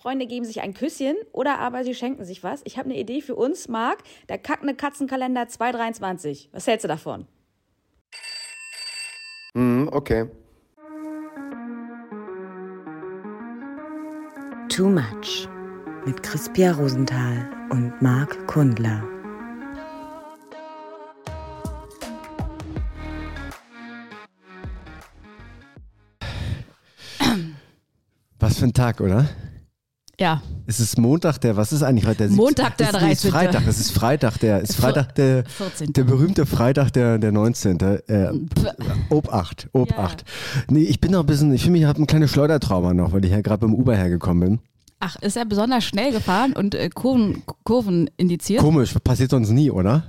Freunde geben sich ein Küsschen oder aber sie schenken sich was. Ich habe eine Idee für uns, Marc. Der kackende Katzenkalender 223. Was hältst du davon? Mhm, okay. Too Much mit Crispia Rosenthal und Marc Kundler. Was für ein Tag, oder? Ja. Es ist Montag, der, was ist eigentlich heute? Der Montag, der es ist, nee, es ist 13.. Freitag, es ist Freitag, der, es ist Freitag, der, 14.. der berühmte Freitag, der, der 19. Äh, Ob 8, Ob Ja. 8. Nee, ich bin noch ein bisschen, ich finde, ich habe ein kleines Schleudertrauma noch, weil ich ja gerade beim Uber hergekommen bin. Ach, ist er besonders schnell gefahren und äh, Kurven, Kurven indiziert? Komisch, passiert sonst nie, oder?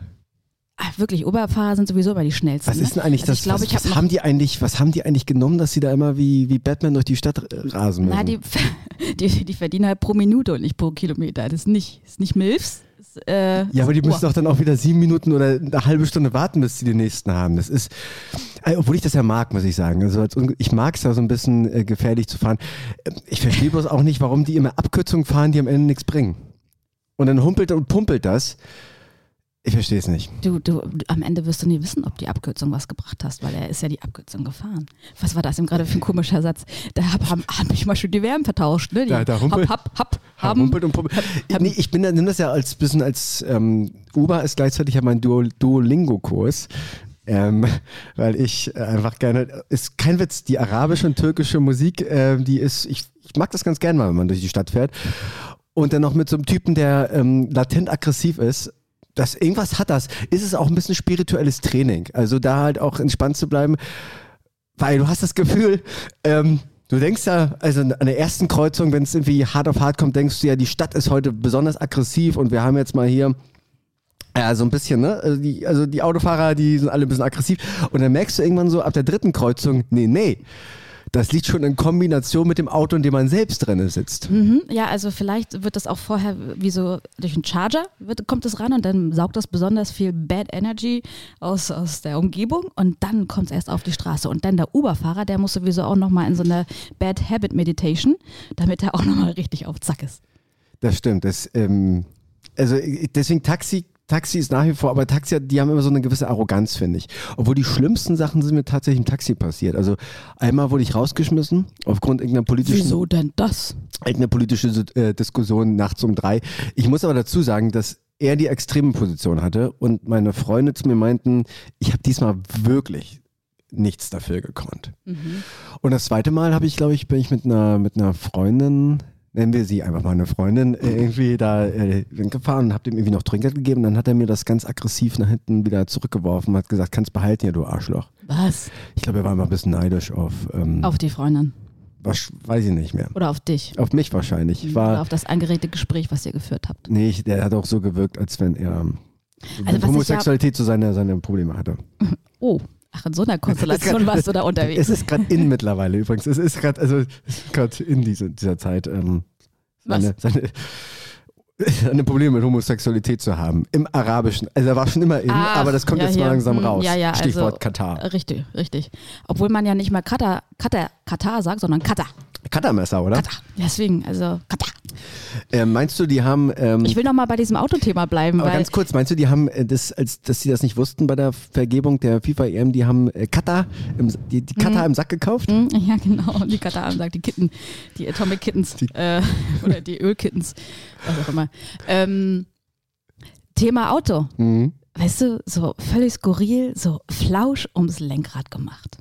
Ach, wirklich, Oberfahrer sind sowieso immer die schnellsten. Was ist denn eigentlich Also das? Ich glaube, was, was noch. haben die eigentlich, was haben die eigentlich genommen, dass sie da immer wie, wie Batman durch die Stadt rasen müssen? Na, die, die, die verdienen halt pro Minute und nicht pro Kilometer. Das ist nicht, ist nicht Milfs. Ist, äh, Ja, aber die müssen doch dann auch wieder sieben Minuten oder eine halbe Stunde warten, bis sie den nächsten haben. Das ist, äh, obwohl ich das ja mag, muss ich sagen. Also ich mag es ja so ein bisschen äh, gefährlich zu fahren. Äh, Ich verstehe bloß auch nicht, warum die immer Abkürzungen fahren, die am Ende nichts bringen. Und dann humpelt und pumpelt das. Ich verstehe es nicht. Du, du, am Ende wirst du nie wissen, ob die Abkürzung was gebracht hast, weil er ist ja die Abkürzung gefahren. Was war das denn gerade für ein komischer Satz? Da habe hab, hab ich mal schon die Wärme vertauscht, ne? Die Da- da humpelt- hab, hab, hab, haben, Humpelt und pumpelt. Nee, ich bin nimm das ja als bisschen als ähm, Uber ist gleichzeitig ja mein Duo, Duolingo-Kurs. Ähm, weil ich äh, einfach gerne, ist kein Witz, die arabische und türkische Musik, äh, die ist, ich, ich mag das ganz gern mal, wenn man durch die Stadt fährt. Und dann noch mit so einem Typen, der ähm, latent aggressiv ist. Das, irgendwas hat das. Ist es auch ein bisschen spirituelles Training. Also da halt auch entspannt zu bleiben, weil du hast das Gefühl, ähm, du denkst ja, also an der ersten Kreuzung, wenn es irgendwie hart auf hart kommt, denkst du ja, die Stadt ist heute besonders aggressiv und wir haben jetzt mal hier ja, so ein bisschen, ne? Also die, also die Autofahrer, die sind alle ein bisschen aggressiv. Und dann merkst du irgendwann so ab der dritten Kreuzung, nee, nee. Das liegt schon in Kombination mit dem Auto, in dem man selbst drin sitzt. Mhm, ja, also vielleicht wird das auch vorher wie so durch einen Charger wird, kommt es ran und dann saugt das besonders viel Bad Energy aus, aus der Umgebung und dann kommt es erst auf die Straße. Und dann der Uber-Fahrer, der muss sowieso auch nochmal in so eine Bad Habit Meditation, damit er auch nochmal richtig auf Zack ist. Das stimmt. Das, ähm, also äh, deswegen Taxi, Taxi ist nach wie vor, aber Taxi, die haben immer so eine gewisse Arroganz, finde ich. Obwohl die schlimmsten Sachen sind mir tatsächlich im Taxi passiert. Also einmal wurde ich rausgeschmissen aufgrund irgendeiner politischen Wieso denn das? irgendeine politische äh, Diskussion nachts um drei. Ich muss aber dazu sagen, dass er die extreme Position hatte und meine Freunde zu mir meinten, ich habe diesmal wirklich nichts dafür gekonnt. Und das zweite Mal habe ich, glaube ich, bin ich mit einer mit einer Freundin, nennen wir sie einfach mal eine Freundin, äh, irgendwie da äh, gefahren und habe dem irgendwie noch Trinkgeld gegeben. Dann hat er mir das ganz aggressiv nach hinten wieder zurückgeworfen und hat gesagt, kannst behalten hier, du Arschloch. Was? Ich glaube, er war immer ein bisschen neidisch auf, ähm, Auf die Freundin was, weiß ich nicht mehr. oder auf dich? Auf mich wahrscheinlich. Ich war, Oder auf das angeregte Gespräch, was ihr geführt habt. Nee, ich, der hat auch so gewirkt, als wenn er Also Homosexualität so seine, seine Probleme hatte. Oh, ach, in so einer Konstellation warst du da unterwegs. Es ist gerade in mittlerweile übrigens. Es ist gerade, also gerade in diese, dieser Zeit ähm, seine, seine, seine Probleme mit Homosexualität zu haben. Im Arabischen. Also er war schon immer in, Ach, aber das kommt ja, jetzt mal langsam Hm, raus. ja, ja, Stichwort also- Katar. Richtig, richtig. Obwohl man ja nicht mal Katar, Katar, Katar sagt, sondern Katar. Katarmesser, oder? Katar. Deswegen, also Katar. Äh, meinst du, die haben. Ähm, Ich will noch mal bei diesem Autothema bleiben, aber ganz kurz, meinst du, die haben, äh, das, als, dass sie das nicht wussten bei der Vergebung der FIFA-EM, die haben äh, Katar, im, die, die Katar im Sack gekauft? Hm, ja genau, die Katar sagt, die Kitten, die Atomic Kittens äh, oder die Ölkittens, was auch immer. Ähm, Thema Auto. Mhm. Weißt du, so völlig skurril, so Flausch ums Lenkrad gemacht.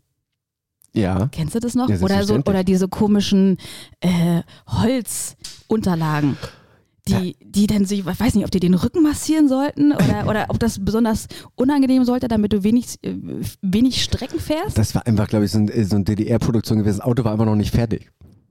Ja. Kennst du das noch? Ja, oder so oder diese komischen äh, Holzunterlagen, die, die dann sich, ich weiß nicht, ob die den Rücken massieren sollten oder, oder ob das besonders unangenehm sollte, damit du wenig, äh, wenig Strecken fährst. Das war einfach, glaube ich, so, ein, so eine DDR-Produktion gewesen. Das Auto war einfach noch nicht fertig.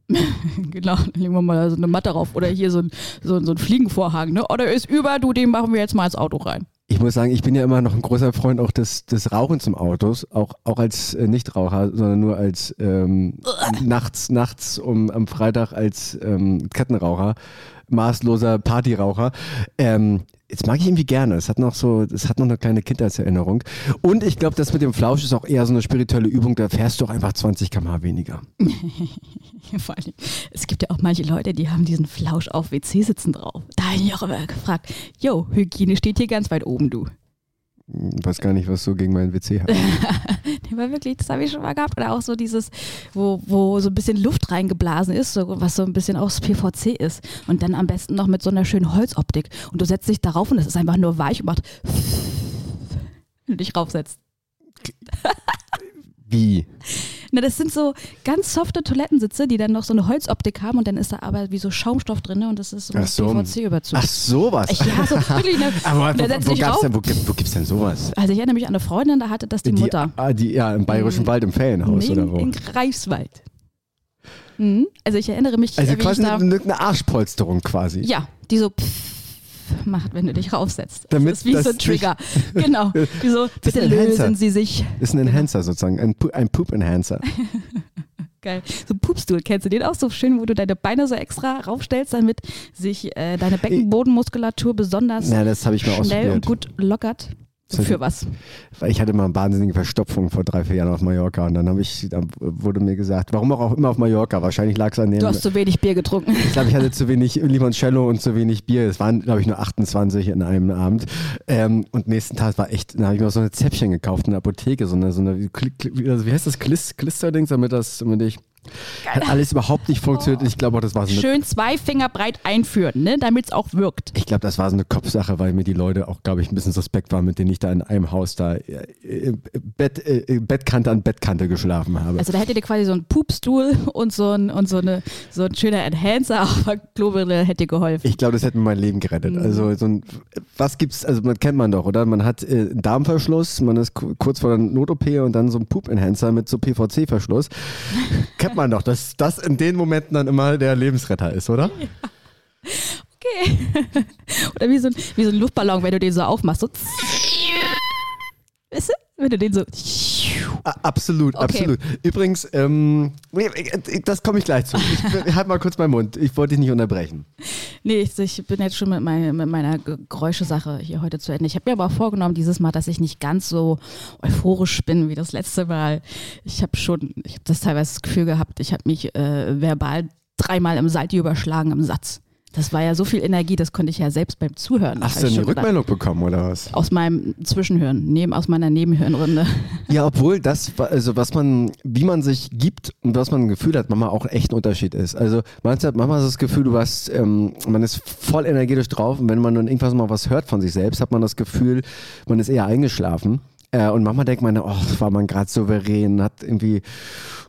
genau, dann legen wir mal so eine Matte drauf oder hier so ein, so, so ein Fliegenvorhang. Ne? Oder ist über, du, den machen wir jetzt mal ins Auto rein. Ich muss sagen, ich bin ja immer noch ein großer Freund auch des, des Rauchens im Autos, auch, auch als äh, Nichtraucher, sondern nur als ähm, nachts, nachts um, am Freitag als ähm, Kettenraucher, maßloser Partyraucher. Ähm, Jetzt mag ich irgendwie gerne. Es hat noch so, es hat noch eine kleine Kindheitserinnerung. Und ich glaube, das mit dem Flausch ist auch eher so eine spirituelle Übung. Da fährst du auch einfach 20 km/h weniger. Vor allem, es gibt ja auch manche Leute, die haben diesen Flausch auf WC-Sitzen drauf. Da habe ich mich auch immer gefragt, jo, Hygiene steht hier ganz weit oben, du. Ich weiß gar nicht, was so gegen meinen WC hat. Nee, war wirklich, das habe ich schon mal gehabt. Oder auch so dieses, wo, wo so ein bisschen Luft reingeblasen ist, so, was so ein bisschen aus PVC ist. Und dann am besten noch mit so einer schönen Holzoptik. Und du setzt dich darauf und es ist einfach nur weich und macht wenn du dich raufsetzt. Wie? Na, das sind so ganz softe Toilettensitze, die dann noch so eine Holzoptik haben und dann ist da aber wie so Schaumstoff drin und das ist so ein so. PVC-Überzug. Ach, sowas. Ja, so wirklich. Ne? Aber wo, wo, dich gab's denn, wo, gibt- wo gibt's denn sowas? Also ich erinnere mich an eine Freundin, da hatte das die, Mutter. Mhm. ah, die, ja, im Bayerischen Wald im Ferienhaus Nee, oder wo? in Greifswald. Mhm. Also ich erinnere mich, Also quasi ich eine, eine Arschpolsterung quasi. ja, die so pff macht, wenn du dich raufsetzt. Damit das ist wie das so ein Trigger. genau. Wie so, ist bitte lösen Sie sich. Ist ein Enhancer sozusagen, ein, ein Poop-Enhancer. Geil. So ein Pupstuhl, kennst du den auch so schön, wo du deine Beine so extra raufstellst, damit sich äh, deine Beckenbodenmuskulatur besonders Ja, schnell und gut lockert? Das Für hat- was? Ich hatte mal eine wahnsinnige Verstopfung vor drei, vier Jahren auf Mallorca und dann habe ich, dann wurde mir gesagt, warum auch immer auf Mallorca, wahrscheinlich lag es an dem, Du hast zu wenig Bier getrunken. ich glaube, ich hatte zu wenig Limoncello und zu wenig Bier. Es waren, glaube ich, nur 28 in einem Abend. Ähm, und nächsten Tag war echt, dann habe ich mir so eine Zäpfchen gekauft in der Apotheke, so eine, so eine wie heißt das, Klis, Klisterdings, damit das, damit ich, hat alles überhaupt nicht funktioniert. Ich glaube auch, das war so eine Schön zwei Finger breit einführen, ne? damit es auch wirkt. Ich glaube, das war so eine Kopfsache, weil mir die Leute auch, glaube ich, ein bisschen suspekt waren, mit denen ich da in einem Haus da äh, Bett, äh, Bettkante an Bettkante geschlafen habe. Also da hättet ihr quasi so einen Pupstuhl und so ein, und so, eine, so ein schöner Enhancer, aber Klobrille hätte geholfen. ich glaube, das hätte mir mein Leben gerettet. Mhm. Also so ein, was gibt's, also man kennt man doch, oder? Man hat äh, einen Darmverschluss, man ist ku- kurz vor der Not-OP und dann so ein Poop-Enhancer mit so PVC-Verschluss. Kennt man doch, dass das in den Momenten dann immer der Lebensretter ist, oder? Okay. Oder wie so, ein, wie so ein Luftballon, wenn du den so aufmachst. So weißt du? Wenn du den so. Absolut, Okay. absolut. Übrigens, ähm, nee, das komme ich gleich zu. Ich halt mal kurz meinen Mund. Ich wollte dich nicht unterbrechen. Nee, ich, ich bin jetzt schon mit, mein, mit meiner Ge- Geräuschesache hier heute zu Ende. Ich habe mir aber auch vorgenommen, dieses Mal, dass ich nicht ganz so euphorisch bin wie das letzte Mal. Ich habe schon, ich habe das teilweise das Gefühl gehabt, ich habe mich äh, verbal dreimal im Salti überschlagen im Satz. Das war ja so viel Energie, das konnte ich ja selbst beim Zuhören. Hast du eine schon gedacht. Rückmeldung bekommen oder was? Aus meinem Zwischenhören, neben, aus meiner Nebenhirnrunde. Ja, obwohl das, also was man, wie man sich gibt und was man ein Gefühl hat, manchmal auch echt ein Unterschied ist. Also manchmal, manchmal hast du das Gefühl, du hast, ähm, man ist voll energetisch drauf und wenn man dann irgendwas mal was hört von sich selbst, hat man das Gefühl, man ist eher eingeschlafen. Äh, und manchmal denkt man, oh, war man gerade souverän, hat irgendwie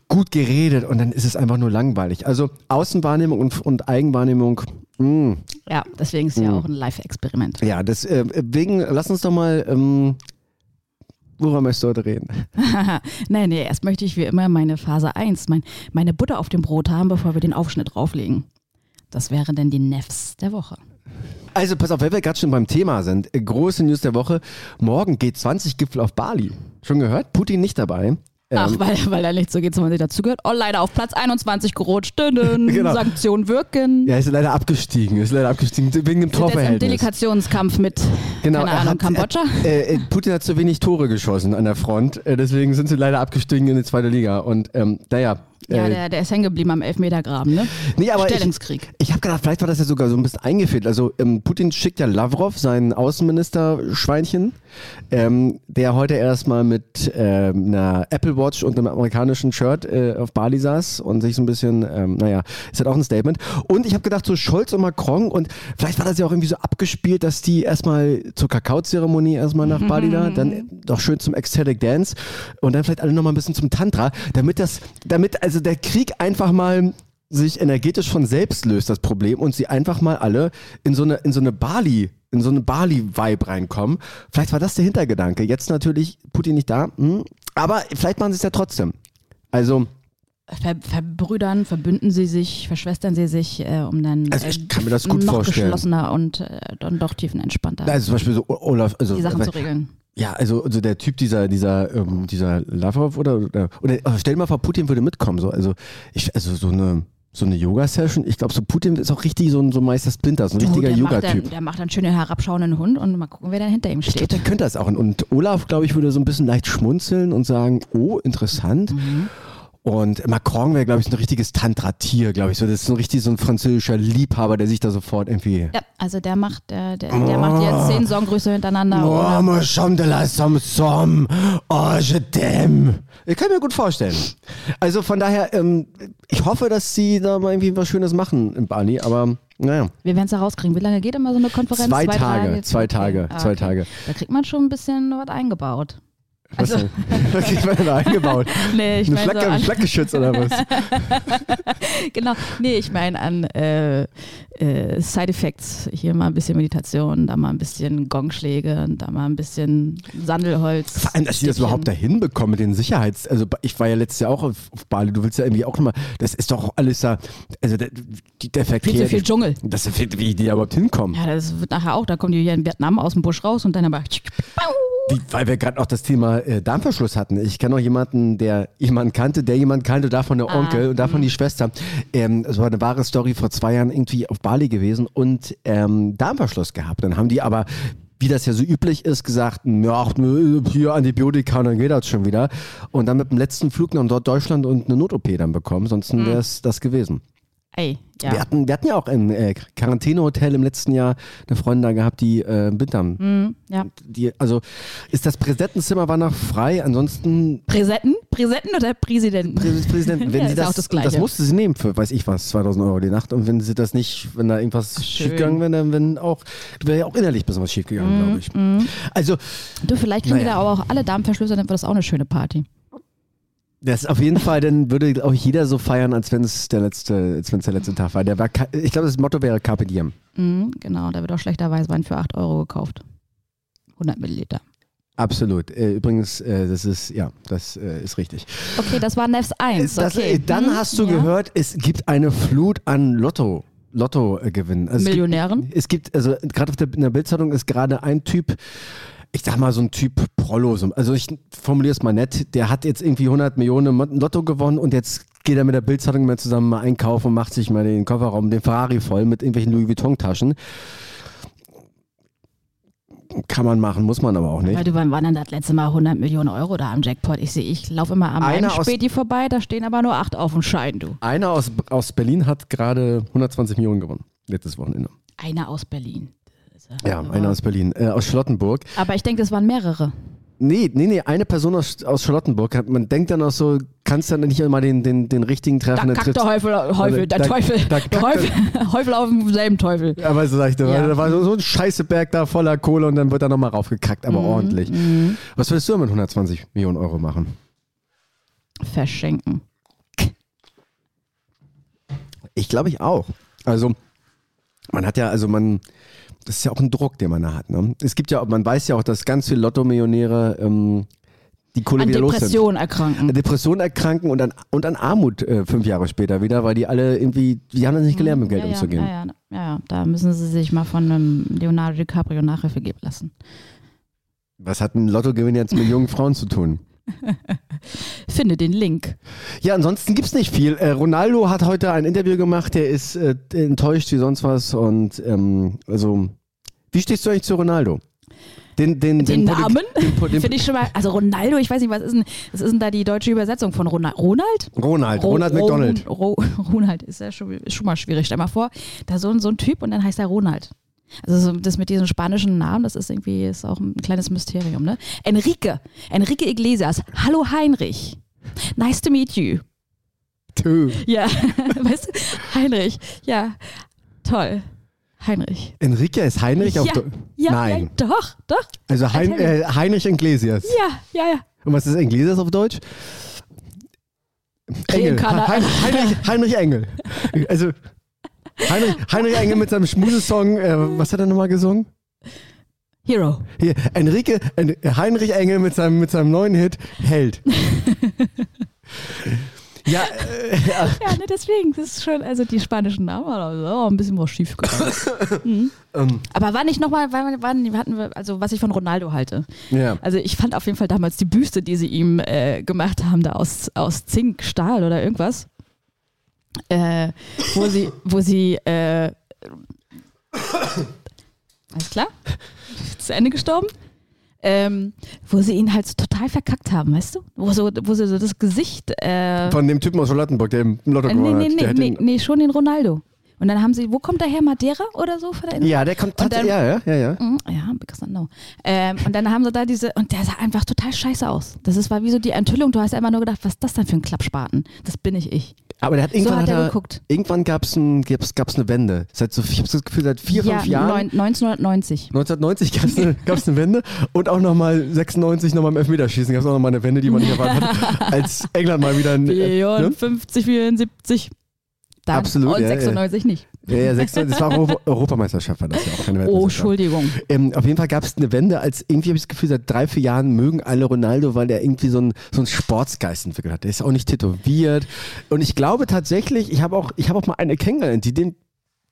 gut geredet und dann ist es einfach nur langweilig. Also Außenwahrnehmung und, und Eigenwahrnehmung, mh, Ja, deswegen ist es ja Mhm. auch ein Live-Experiment. ja, deswegen, lass uns doch mal, ähm, worüber möchtest du heute reden? nee, nee, erst möchte ich wie immer meine Phase 1, mein, meine Butter auf dem Brot haben, bevor wir den Aufschnitt drauflegen. Das wären dann die Nefs der Woche. Also pass auf, weil wir gerade schon beim Thema sind. Äh, Große News der Woche. Morgen geht 20 Gipfel auf Bali. Schon gehört? Putin nicht dabei. Ach, Ähm, weil, weil er nicht so geht, wenn man sich dazugehört. Oh, leider auf Platz 21 gerutscht. Genau. Sanktionen wirken. ja, ist leider abgestiegen. Ist leider abgestiegen wegen dem Sind jetzt im Torverhältnis. Delegationskampf mit, Genau, keine Ahnung, hat- Kambodscha. Äh, äh, Putin hat zu wenig Tore geschossen an der Front. Äh, deswegen sind sie leider abgestiegen in die zweite Liga. Und ähm, naja. Ja, äh, der, der ist hängen geblieben am Elfmetergraben, ne? Nee, aber ich, Stellungskrieg. ich habe gedacht, vielleicht war das ja sogar so ein bisschen eingefehlt. Also ähm, Putin schickt ja Lavrov, seinen Außenminister-Schweinchen, ähm, der heute erstmal mit ähm, einer Apple Watch und einem amerikanischen Shirt äh, auf Bali saß und sich so ein bisschen, ähm, naja, ist halt auch ein Statement. Und ich habe gedacht, so Scholz und Macron und vielleicht war das ja auch irgendwie so abgespielt, dass die erstmal zur Kakaozeremonie erstmal nach Bali da, dann doch schön zum Ecstatic Dance und dann vielleicht alle nochmal ein bisschen zum Tantra, damit das, damit also der Krieg einfach mal sich energetisch von selbst löst, das Problem, und sie einfach mal alle in so eine, in so eine Bali, in so eine Bali-Vibe reinkommen. Vielleicht war das der Hintergedanke. Jetzt natürlich Putin nicht da, hm, aber vielleicht machen sie es ja trotzdem. Also, Ver, verbrüdern, verbünden sie sich, verschwestern sie sich, äh, um dann Also ich äh, kann mir das gut noch vorstellen. geschlossener und äh, dann doch tiefenentspannter also zum Beispiel so Olaf, also die Sachen zu regeln. Ja, also, also der Typ, dieser, dieser, ähm, dieser Lavrov oder, oder, oder äh, stell dir mal vor, Putin würde mitkommen. So. Also, ich, also so eine, so eine Yoga-Session. Ich glaube, so Putin ist auch richtig so ein so Meister Splinter, so ein Du, richtiger der Yoga-Typ. der macht dann schöne herabschauenden Hund und mal gucken, wer dann hinter ihm Ich glaube, steht. der könnte das auch. Und- Und Olaf, glaube ich, würde so ein bisschen leicht schmunzeln und sagen, oh, interessant. Mhm. Und Macron wäre, glaube ich, ein richtiges Tantra-Tier, glaube ich. So, das ist so ein richtig so ein französischer Liebhaber, der sich da sofort irgendwie. Ja, also der macht, der, der, der macht jetzt zehn Songgrüße hintereinander. Oh, chante de la somme somme. Oh, je t'aime. Ich kann mir gut vorstellen. Also von daher, ähm, ich hoffe, dass sie da mal irgendwie was Schönes machen in Bali, aber naja. Wir werden es ja rauskriegen. Wie lange geht immer so eine Konferenz? Zwei Tage, zwei Tage, Ah, zwei Tage. Da kriegt man schon ein bisschen was eingebaut. Was Also- denn? Was kriegt man da eingebaut? Nee, ich Ein meine so Flagge, an, Flakgeschütz oder was? genau, nee, ich meine an äh, äh, Side Effects. Hier mal ein bisschen Meditation, da mal ein bisschen Gongschläge, da mal ein bisschen Sandelholz. Vor allem, dass die das überhaupt dahin bekommen mit den Sicherheits... Also ich war ja letztes Jahr auch auf, auf Bali, du willst ja irgendwie auch nochmal... Das ist doch alles da... Also der, der Verkehr... Viel zu viel Dschungel. Das wie die da überhaupt hinkommen. Ja, das wird nachher auch, da kommen die hier in Vietnam aus dem Busch raus und dann aber. Die, weil wir gerade auch das Thema äh, Darmverschluss hatten. Ich kenne auch jemanden, der jemanden kannte, der jemanden kannte, davon der Ah, Onkel und davon mhm. die Schwester. Ähm, es war eine wahre Story vor zwei Jahren irgendwie auf Bali gewesen und ähm, Darmverschluss gehabt. Dann haben die aber wie das ja so üblich ist, gesagt, ja, hier Antibiotika und dann geht das schon wieder. Und dann mit dem letzten Flug nach Deutschland und eine Not-OP dann bekommen, sonst wäre es das gewesen. Ey, Wir, ja. hatten, wir hatten ja auch im äh, Quarantänehotel im letzten Jahr eine Freundin da gehabt, die äh, Blinddarm Mhm, ja. die, also ist das Präsidentenzimmer war noch frei, ansonsten Präsidenten? Präsidenten oder Präsidenten? Präs- Präsident, wenn Ja, sie das, das Gleiche. musste sie nehmen für, weiß ich was, 2000 Euro die Nacht und wenn sie das nicht, wenn da irgendwas schiefgegangen wäre, dann wenn auch, wäre ja auch innerlich ein bisschen was schiefgegangen, Mhm, glaube ich. Also, Du, vielleicht kriegen Naja. wir da aber auch alle Darmverschlüsse, dann wird das auch eine schöne Party. Das ist auf jeden Fall, dann würde auch jeder so feiern, als wenn es der letzte, als wenn es der letzte Tag war. Der war, ich glaube, das Motto wäre Carpe Diem. Mhm, genau, da wird auch schlechter Weißwein für 8 Euro gekauft. 100 Milliliter. Absolut. Äh, übrigens, äh, das ist, ja, das äh, ist richtig. Okay, das war Nefs 1. Das, okay. äh, dann Mhm, hast du ja. gehört, es gibt eine Flut an Lotto. Lotto-Gewinnen. Also es gibt- Millionären? Es gibt, also gerade auf der, in der Bildzeitung ist gerade ein Typ, ich sag mal so ein Typ Prollo, so- also ich formuliere es mal nett, der hat jetzt irgendwie 100 Millionen Mo- Lotto gewonnen und jetzt geht er mit der Bildzeitung mal zusammen mal einkaufen und macht sich mal den Kofferraum, den Ferrari voll mit irgendwelchen Louis Vuitton-Taschen. Kann man machen, muss man aber auch nicht. Weil du, wann waren denn das letzte Mal 100 Millionen Euro da am Jackpot? Ich sehe, ich laufe immer am Einer einen Späti vorbei, da stehen aber nur 8 auf dem Schein, du. Einer aus, aus Berlin hat gerade 120 Millionen gewonnen, letztes Wochenende. Einer aus Berlin. Ja, einer aus Berlin, äh, aus Charlottenburg. Aber ich denke, das waren mehrere. Nee, nee, nee, eine Person aus, aus Charlottenburg. hat- Man denkt dann auch so, kannst dann nicht immer den, den, den richtigen Da treffen. dann kackt der Teufel, Teufel, der Da- Teufel, da der kackt Teufel, Teufel auf demselben Teufel. Aber so sag ich dir, Ja. da war so, so ein scheiße Berg da voller Kohle und dann wird da nochmal raufgekackt, Mhm, aber ordentlich. Was würdest du mit 120 Millionen Euro machen? Verschenken. Ich glaube ich auch. Also, man hat ja, also man, das ist ja auch ein Druck, den man da hat. Ne? Es gibt ja, man weiß ja auch, dass ganz viele Lotto-Millionäre ähm, die Kohle An wieder los sind. Depressionen erkranken. An Depression erkranken und an, und an Armut äh, fünf Jahre später wieder, weil die alle irgendwie, die haben das nicht gelernt, mit Geld ja, umzugehen. Ja, ja, ja, ja, da müssen sie sich mal von einem Leonardo DiCaprio Nachhilfe geben lassen. Was hat ein Lottogewinn jetzt mit jungen Frauen zu tun? Finde den Link. Ja, ansonsten gibt's nicht viel. Äh, Ronaldo hat heute ein Interview gemacht, der ist äh, enttäuscht wie sonst was und ähm, also, wie stehst du eigentlich zu Ronaldo? Den, den, Den Namen Den, den, finde ich schon mal, also Ronaldo, ich weiß nicht, was ist denn, was ist denn da die deutsche Übersetzung von Ronald? Ronald? Ronald, Ro- Ronald Ro- McDonald. Ro Ronald ist ja schon, ist schon mal schwierig. Stell mal vor, da so, so ein Typ und dann heißt er Ronald. Also so das mit diesem spanischen Namen, das ist irgendwie ist auch ein kleines Mysterium, ne? Enrique, Enrique Iglesias. Hallo Heinrich. Nice to meet you. Tö. Ja, weißt du, Heinrich. Ja, toll. Heinrich. Enrique ist Heinrich auf ja, Do ja, Nein. Ja, doch, doch. Also hein äh, Heinrich Iglesias. Ja, ja, ja. Und was ist Iglesias auf Deutsch? Engel. Hein Heinrich, Heinrich Engel. Also Heinrich, Heinrich Engel mit seinem Schmusesong, äh, was hat er nochmal gesungen? Hero. Hier, Enrique, En Heinrich Engel mit seinem, mit seinem neuen Hit Held. ja, äh, ja, Ja, ne, deswegen, das ist schon, also die spanischen Namen, also, ein bisschen was schief gegangen. ähm, Aber war nicht nochmal, war, war, hatten wir, also was ich von Ronaldo halte. ja. Also ich fand auf jeden Fall damals die Büste, die sie ihm äh, gemacht haben, da aus, aus Zink, Stahl oder irgendwas. Äh, wo sie, wo sie, äh, alles klar? Zu Ende gestorben? Ähm, wo sie ihn halt so total verkackt haben, weißt du? Wo, so, wo sie so das Gesicht. Äh, Von dem Typen aus Charlottenburg, der im Lotto äh, nee, gewonnen nee, hat. Nee, nee, nee, schon den Ronaldo. Und dann haben sie, wo kommt der her? Madeira oder so? Von der Ja, der kommt tatsächlich. Ja, ja, ja, ja. Mhm, Ja, because I know. Ähm, und dann haben sie da diese, und der sah einfach total scheiße aus. Das ist, war wie so die Enthüllung. Du hast einfach nur gedacht, was ist das denn für ein Klappspaten? Das bin ich ich. Aber der hat irgendwann hat hat er geguckt. irgendwann gab es ein, gab's, gab's eine Wende. Seit so, ich habe das Gefühl, seit vier, ja, fünf Jahren. neun- 1990. 1990 gab es eine, eine Wende und auch nochmal 96 nochmal im Elfmeterschießen gab es auch nochmal eine Wende, die man nicht erwartet hat, als England mal wieder ein, äh, ne? 54, 74. Dann, Absolut, Und ja, ja. 96 nicht. Ja, ja, 96, das war Euro Europameisterschaft, war das ja auch keine Oh. Entschuldigung. Ähm, auf jeden Fall gab es eine Wende, als irgendwie habe ich das Gefühl, seit drei, vier Jahren mögen alle Ronaldo, weil der irgendwie so einen so einen Sportsgeist entwickelt hat. Der ist auch nicht tätowiert. Und ich glaube tatsächlich, ich habe auch, ich habe auch mal eine kennengelernt, die den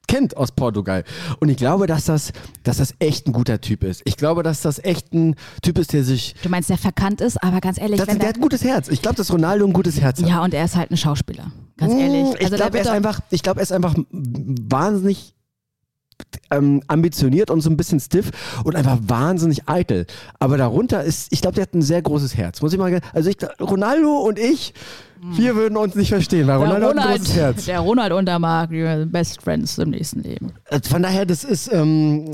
kennt aus Portugal. Und ich glaube, dass das, dass das echt ein guter Typ ist. Ich glaube, dass das echt ein Typ ist, der sich. Du meinst, der verkannt ist, aber ganz ehrlich, Das, der der, hat ein gutes Herz. Ich glaube, dass Ronaldo ein gutes Herz hat. ja, und er ist halt ein Schauspieler. Ganz Mm, ehrlich. Ich Also der glaube, er ist einfach, ich glaube, er ist einfach wahnsinnig ähm, ambitioniert und so ein bisschen stiff und einfach wahnsinnig eitel. Aber darunter ist, ich glaube, der hat ein sehr großes Herz. Muss ich mal, also ich, Ronaldo und ich, wir würden uns nicht verstehen, weil der Ronaldo hat ein Ronald, großes Herz. der Ronald und der Marc, die Best Friends im nächsten Leben. Äh, Von daher, das ist, ähm,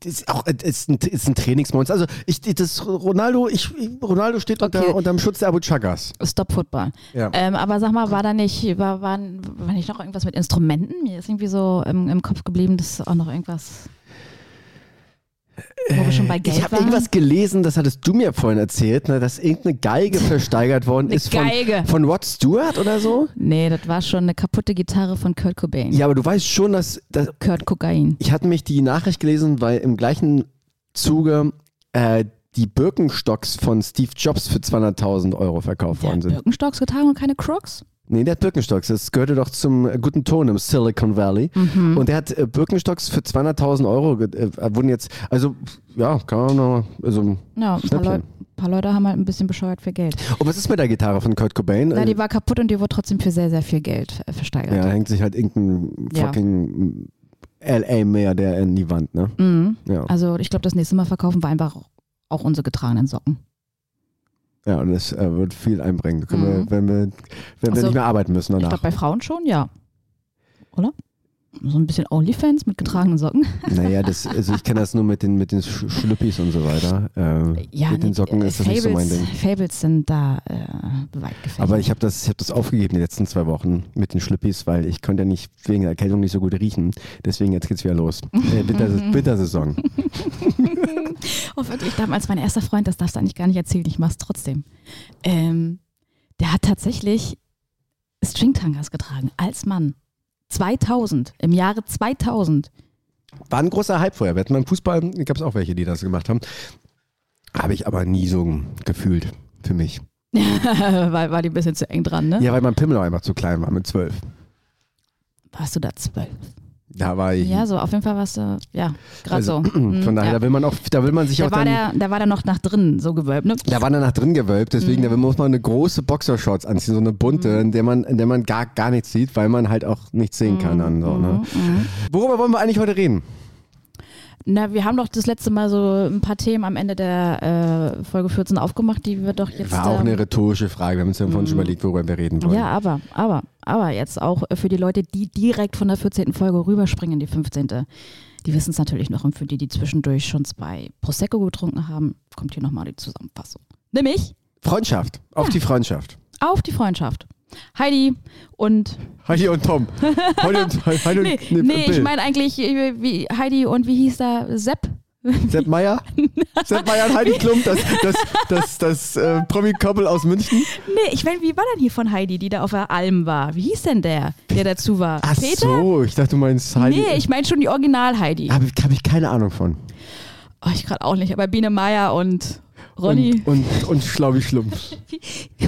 das ist auch, es ist ein, ist ein Trainingsmonster. Also ich, das Ronaldo, ich, Ronaldo steht Okay. unter, unterm Schutz der Abu Chagas. Stop Football. Ja. Ähm, aber sag mal, war da nicht, war, war, war nicht noch irgendwas mit Instrumenten? Mir ist irgendwie so im, im Kopf geblieben, dass auch noch irgendwas. Wo wir schon bei Geld Ich habe irgendwas gelesen, das hattest du mir vorhin erzählt, ne, dass irgendeine Geige versteigert worden ist von, Geige. von Rod Stewart oder so. Nee, das war schon eine kaputte Gitarre von Kurt Cobain. Ja, aber du weißt schon, dass, dass Kurt Kokain. ich hatte mich die Nachricht gelesen, weil im gleichen Zuge äh, die Birkenstocks von Steve Jobs für 200.000 Euro verkauft worden sind. Birkenstocks getragen und keine Crocs? Nee, der hat Birkenstocks. Das gehörte doch zum äh, guten Ton im Silicon Valley. Mhm. Und der hat äh, Birkenstocks für 200.000 Euro, ge- äh, wurden jetzt, also ja, kann man noch, also, und Ja, ein paar, paar Leute haben halt ein bisschen bescheuert für Geld. was ist mit der Gitarre von Kurt Cobain? Na, Äh, die war kaputt und die wurde trotzdem für sehr, sehr viel Geld äh, versteigert. ja, hängt sich halt irgendein Ja. fucking LA-Milliardär in die Wand, ne? Mhm. Ja. Also ich glaube, das nächste Mal verkaufen wir einfach auch unsere getragenen Socken. Ja, und das äh, wird viel einbringen. Mhm. wir, wenn wir, wenn wir Also, nicht mehr arbeiten müssen Ich danach. glaube, bei Frauen schon, ja. Oder? So ein bisschen Onlyfans mit getragenen Socken. Naja, das, also ich kenne das nur mit den, mit den Sch Schlüppis und so weiter. Äh, Ja, mit den nee, Socken äh, ist das nicht so mein Ding. Fables sind da äh, weit gefährlich. Aber ich habe das, ich hab das aufgegeben die letzten zwei Wochen mit den Schlüppis, weil ich konnte ja nicht wegen der Erkältung nicht so gut riechen. Deswegen jetzt geht's wieder los. Äh, Winter, Wintersaison. Oh, wirklich, damals mein erster Freund, das darfst du eigentlich gar nicht erzählen, ich mach's trotzdem. Ähm, der hat tatsächlich Stringtangas getragen, als Mann. 2000, im Jahre 2000. War ein großer Hype vorher. Beim Fußball, gab es auch welche, die das gemacht haben. Habe ich aber nie so gefühlt für mich. war, war die ein bisschen zu eng dran, ne? Ja, weil mein Pimmel auch einfach zu klein war mit zwölf. Warst du da zwölf? Da war ich. Ja, so auf jeden Fall warst du, ja, gerade also, so. Mhm, Von daher, ja. da will man auch, da will man sich Da auch war, dann. der, da war der noch nach drinnen so gewölbt, ne? Da war danach drin gewölbt, deswegen Mhm. da muss man eine große Boxershorts anziehen, so eine bunte, in der man, in der man gar, gar nichts sieht, weil man halt auch nichts sehen kann. Dann so, ne? Mhm. Worüber wollen wir eigentlich heute reden? Na, wir haben doch das letzte Mal so ein paar Themen am Ende der äh, Folge 14 aufgemacht, die wir doch jetzt. War auch ähm, eine rhetorische Frage. Wir haben uns ja vorhin schon überlegt, worüber wir reden wollen. Ja, aber, aber, aber jetzt auch für die Leute, die direkt von der 14. Folge rüberspringen in die 15. Die wissen es natürlich noch und für die, die zwischendurch schon zwei Prosecco getrunken haben, kommt hier nochmal die Zusammenfassung. Nämlich Freundschaft. Auf die Freundschaft. auf die Freundschaft. Heidi und Heidi und Tom. Heidi und, Heidi nee, und nee ich Bill. meine eigentlich äh, wie Heidi und wie hieß da Sepp? Sepp Meier? Sepp Meier und Heidi Klum, das, das, das, das äh, Promi-Couple aus München. Nee, ich meine, wie war denn hier von Heidi, die da auf der Alm war? Wie hieß denn der, der dazu war? Ach Peter? so, ich dachte, du meinst Heidi. Nee, ich meine schon die Original Heidi. Habe hab ich keine Ahnung von. Oh, ich gerade auch nicht, aber Biene Meier und Ronny. Und, und, und Schlaubi Schlumpf.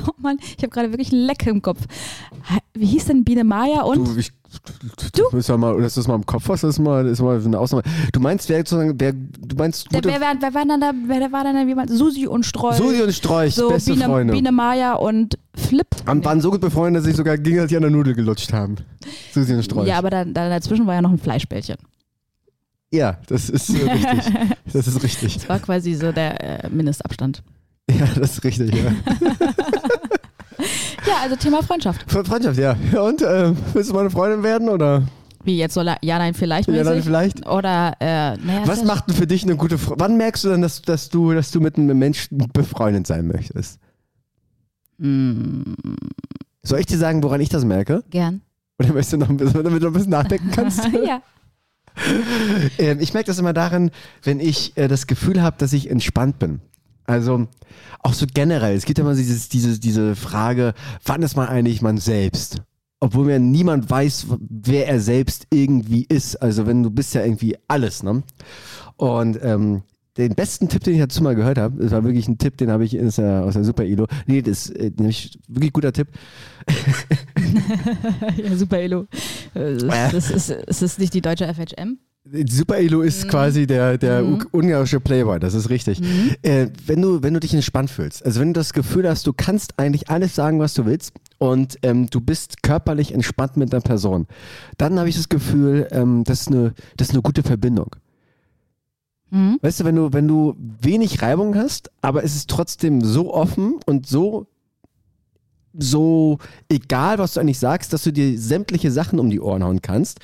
Oh Mann, ich habe gerade wirklich ein Leck im Kopf. Wie hieß denn Biene Meier und? Du, ich Du? Ist ja mal, dass du das mal im Kopf hast, das ist mal, das ist mal eine Ausnahme. Du meinst, wer sozusagen, wer, du meinst Der, gute, wer, wer, wer, war denn da, wer war denn da jemand? Susi und Streu. Susi und Strolch, so beste Biene, Freunde. Biene Maya und Flip. Und waren so gut befreundet, dass sich sogar gegenseitig an der Nudel gelutscht haben. Susi und Strolch. Ja, aber da, da dazwischen war ja noch ein Fleischbällchen. Ja, das ist äh, richtig. Das ist richtig. Das war quasi so der äh, Mindestabstand. Ja, das ist richtig, ja. Ja, also Thema Freundschaft. Fre- Freundschaft, ja. Und, äh, willst du meine Freundin werden oder? Wie jetzt soll er, ja, nein, vielleicht Ja, dann mäßig? vielleicht. Oder, äh, naja, Was macht denn für dich eine gute Freundin? Wann merkst du denn, dass, dass, du, dass du mit einem Menschen befreundet sein möchtest? Mm, Soll ich dir sagen, woran ich das merke? gern. Oder möchtest du noch ein bisschen, damit du ein bisschen nachdenken kannst? ja. ähm, ich merke das immer daran, wenn ich äh, das Gefühl habe, dass ich entspannt bin. Also auch so generell. Es gibt ja immer dieses, diese, diese Frage, wann ist man eigentlich man selbst? Obwohl mir niemand weiß, wer er selbst irgendwie ist. Also wenn du bist ja irgendwie alles, ne? Und ähm, den besten Tipp, den ich dazu mal gehört habe, das war wirklich ein Tipp, den habe ich aus der, Super Elo. Nee, das ist äh, nämlich wirklich guter Tipp. ja, super Elo. Äh, Das, das ist, ist das nicht die deutsche FHM? Super Elo ist quasi der, der Mhm. ungarische Playboy, das ist richtig. Äh, wenn, du, wenn du dich entspannt fühlst, also wenn du das Gefühl hast, du kannst eigentlich alles sagen, was du willst und ähm, du bist körperlich entspannt mit einer Person, dann habe ich das Gefühl, ähm, das, ist eine, das ist eine gute Verbindung. Mhm. Weißt du, wenn du, wenn du wenig Reibung hast, aber es ist trotzdem so offen und so, so egal, was du eigentlich sagst, dass du dir sämtliche Sachen um die Ohren hauen kannst,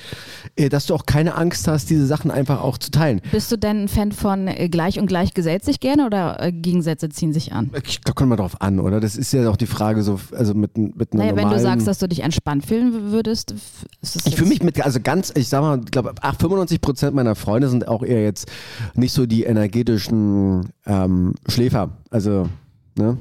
äh, dass du auch keine Angst hast, diese Sachen einfach auch zu teilen. Bist du denn ein Fan von äh, gleich und gleich gesellt sich gerne oder äh, Gegensätze ziehen sich an? Ich, da kommt man drauf an, oder? Das ist ja auch die Frage so, also mit, mit einer Naja, wenn normalen... du sagst, dass du dich entspannt fühlen würdest, ist das ich fühle mich mit, also ganz, ich sag mal, ich glaube, 95 Prozent meiner Freunde sind auch eher jetzt nicht so die energetischen ähm, Schläfer. Also, ne?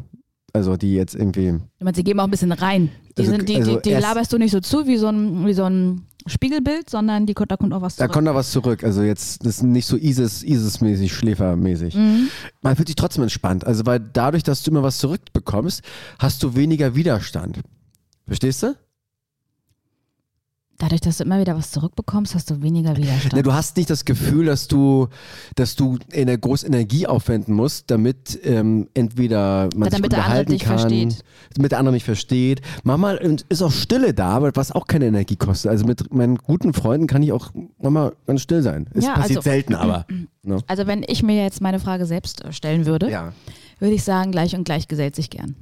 Also die jetzt irgendwie. Ich meine, sie geben auch ein bisschen rein. Die, Also- sind, die, also die, die erst- laberst du nicht so zu wie so ein, wie so ein Spiegelbild, sondern die, da kommt auch was Da zurück. kommt da was zurück. Also jetzt, das ist nicht so ISIS, ISIS-mäßig, Schläfermäßig. Mhm. Man fühlt sich trotzdem entspannt. Also weil dadurch, dass du immer was zurückbekommst, hast du weniger Widerstand. Verstehst du? Dadurch, dass du immer wieder was zurückbekommst, hast du weniger Widerstand. Ne, du hast nicht das Gefühl, dass du, dass du eine große Energie aufwenden musst, damit ähm, entweder man Damit sich unterhalten kann, versteht. damit der andere mich versteht. Manchmal ist auch Stille da, was auch keine Energie kostet. Also mit meinen guten Freunden kann ich auch manchmal ganz still sein. Es Ja, passiert also- selten, aber. Ne? also wenn ich mir jetzt meine Frage selbst äh, stellen würde, Ja. würde ich sagen, gleich und gleich gesellt sich gern.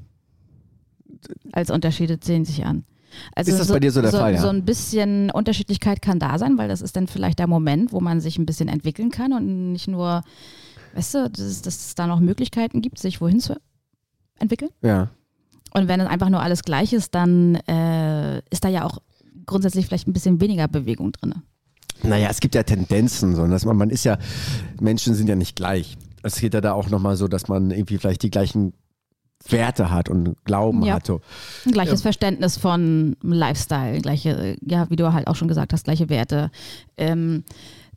Als Unterschiede sehen sich an. Also Ist das bei dir so der Fall, ja? So ein bisschen Unterschiedlichkeit kann da sein, weil das ist dann vielleicht der Moment, wo man sich ein bisschen entwickeln kann und nicht nur, weißt du, dass, es- dass es da noch Möglichkeiten gibt, sich wohin zu entwickeln. Ja. Und wenn es einfach nur alles gleich ist, dann äh, ist da ja auch grundsätzlich vielleicht ein bisschen weniger Bewegung drin. Naja, es gibt ja Tendenzen, so, dass man, man ist ja, Menschen sind ja nicht gleich. Es geht ja da auch nochmal so, dass man irgendwie vielleicht die gleichen Werte hat und Glauben Ja. hat. So. Ein gleiches Verständnis von Lifestyle, gleiche, ja, wie du halt auch schon gesagt hast, gleiche Werte. Ähm,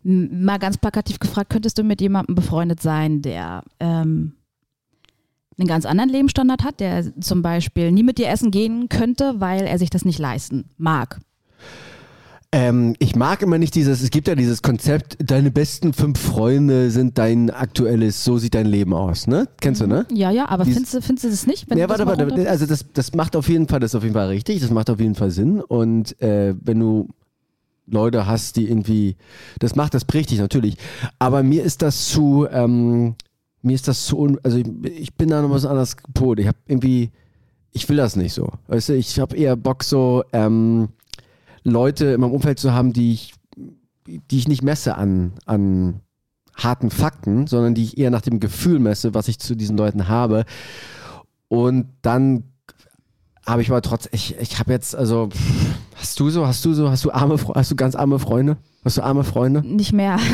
mal ganz plakativ gefragt, könntest du mit jemandem befreundet sein, der ähm, einen ganz anderen Lebensstandard hat, der zum Beispiel nie mit dir essen gehen könnte, weil er sich das nicht leisten mag? Ähm, ich mag immer nicht dieses, es gibt ja dieses Konzept, deine besten fünf Freunde sind dein aktuelles, so sieht dein Leben aus, ne? Kennst du, ne? Ja, ja, aber Dies- findest du, findest du das nicht? Wenn Ja, warte, warte, runter- also das, das macht auf jeden Fall, das ist auf jeden Fall richtig, das macht auf jeden Fall Sinn und äh, wenn du Leute hast, die irgendwie, das macht, das dich natürlich, aber mir ist das zu, ähm, mir ist das zu, un, also ich, ich bin da noch was anderes gepolt, ich habe irgendwie, ich will das nicht so, weißt du, ich habe eher Bock so, ähm, Leute in meinem Umfeld zu haben, die ich, die ich nicht messe an, an harten Fakten, sondern die ich eher nach dem Gefühl messe, was ich zu diesen Leuten habe. Und dann habe ich aber trotz, ich, ich habe jetzt, also, hast du so, hast du so, hast du arme, hast du ganz arme Freunde? Hast du arme Freunde? nicht mehr.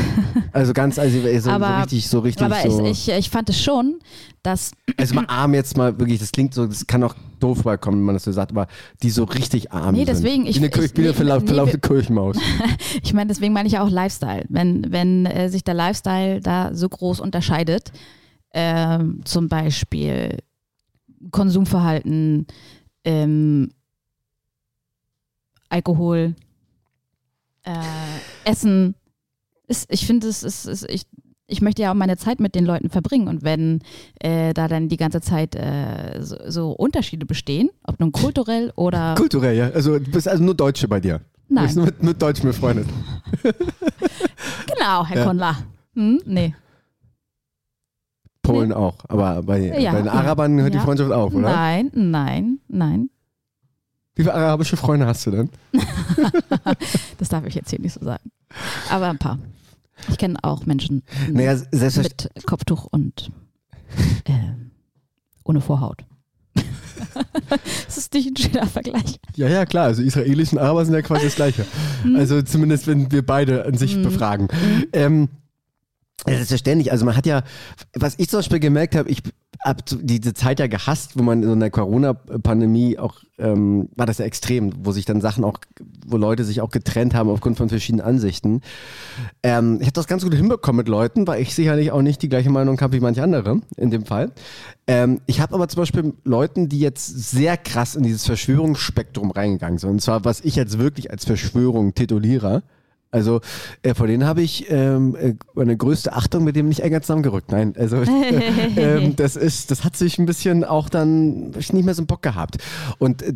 Also ganz, also so, so Aber- richtig, so richtig, aber so. ich, ich, ich fand es schon, dass also mal arm jetzt mal wirklich, das klingt so, das kann auch doof rüberkommen, wenn man das so sagt, aber die so richtig arm Nee, sind. deswegen, ich- Wie eine, Kir- ich- wie eine nee, verlauf, nee, verlaufte Kirchenmaus. Ich meine, deswegen meine ich ja auch Lifestyle. Wenn, wenn äh, sich der Lifestyle da so groß unterscheidet, ähm, zum Beispiel Konsumverhalten, ähm, Alkohol, äh, Essen. Ist, ich finde, es ist, ist ich, ich möchte ja auch meine Zeit mit den Leuten verbringen und wenn äh, da dann die ganze Zeit äh, so, so Unterschiede bestehen, ob nun kulturell oder Kulturell, ja. Also du bist also nur Deutsche bei dir. Du bist nur nein, mit, mit Deutschen befreundet. genau, Herr Ja. Konla. Hm? Nee. Polen auch. Aber bei, Ja, bei den. Arabern hört die Ja. Freundschaft auf, oder? Nein, nein, nein. Wie viele arabische Freunde hast du denn? Das darf ich jetzt hier nicht so sagen. Aber ein paar. Ich kenne auch Menschen Naja, mit Kopftuch und äh, ohne Vorhaut. das ist nicht ein schöner Vergleich. Ja, ja, klar. Also Israelis und Araber sind ja quasi das Gleiche. Hm. Also zumindest, wenn wir beide an sich befragen. Ähm, das ist verständlich. Also man hat ja, was ich zum Beispiel gemerkt habe, ich habe diese Zeit ja gehasst, wo man in so einer Corona-Pandemie auch, ähm, war das ja extrem, wo sich dann Sachen auch, wo Leute sich auch getrennt haben aufgrund von verschiedenen Ansichten. Ähm, ich habe das ganz gut hinbekommen mit Leuten, weil ich sicherlich auch nicht die gleiche Meinung habe wie manche andere in dem Fall. Ähm, ich habe aber zum Beispiel Leuten, die jetzt sehr krass in dieses Verschwörungsspektrum reingegangen sind. Und zwar, was ich jetzt wirklich als Verschwörung tituliere. Also äh, vor denen habe ich ähm, äh, meine größte Achtung mit dem nicht enger zusammengerückt. Nein, also ähm, das ist, das hat sich ein bisschen auch dann ich nicht mehr so einen Bock gehabt. Und äh,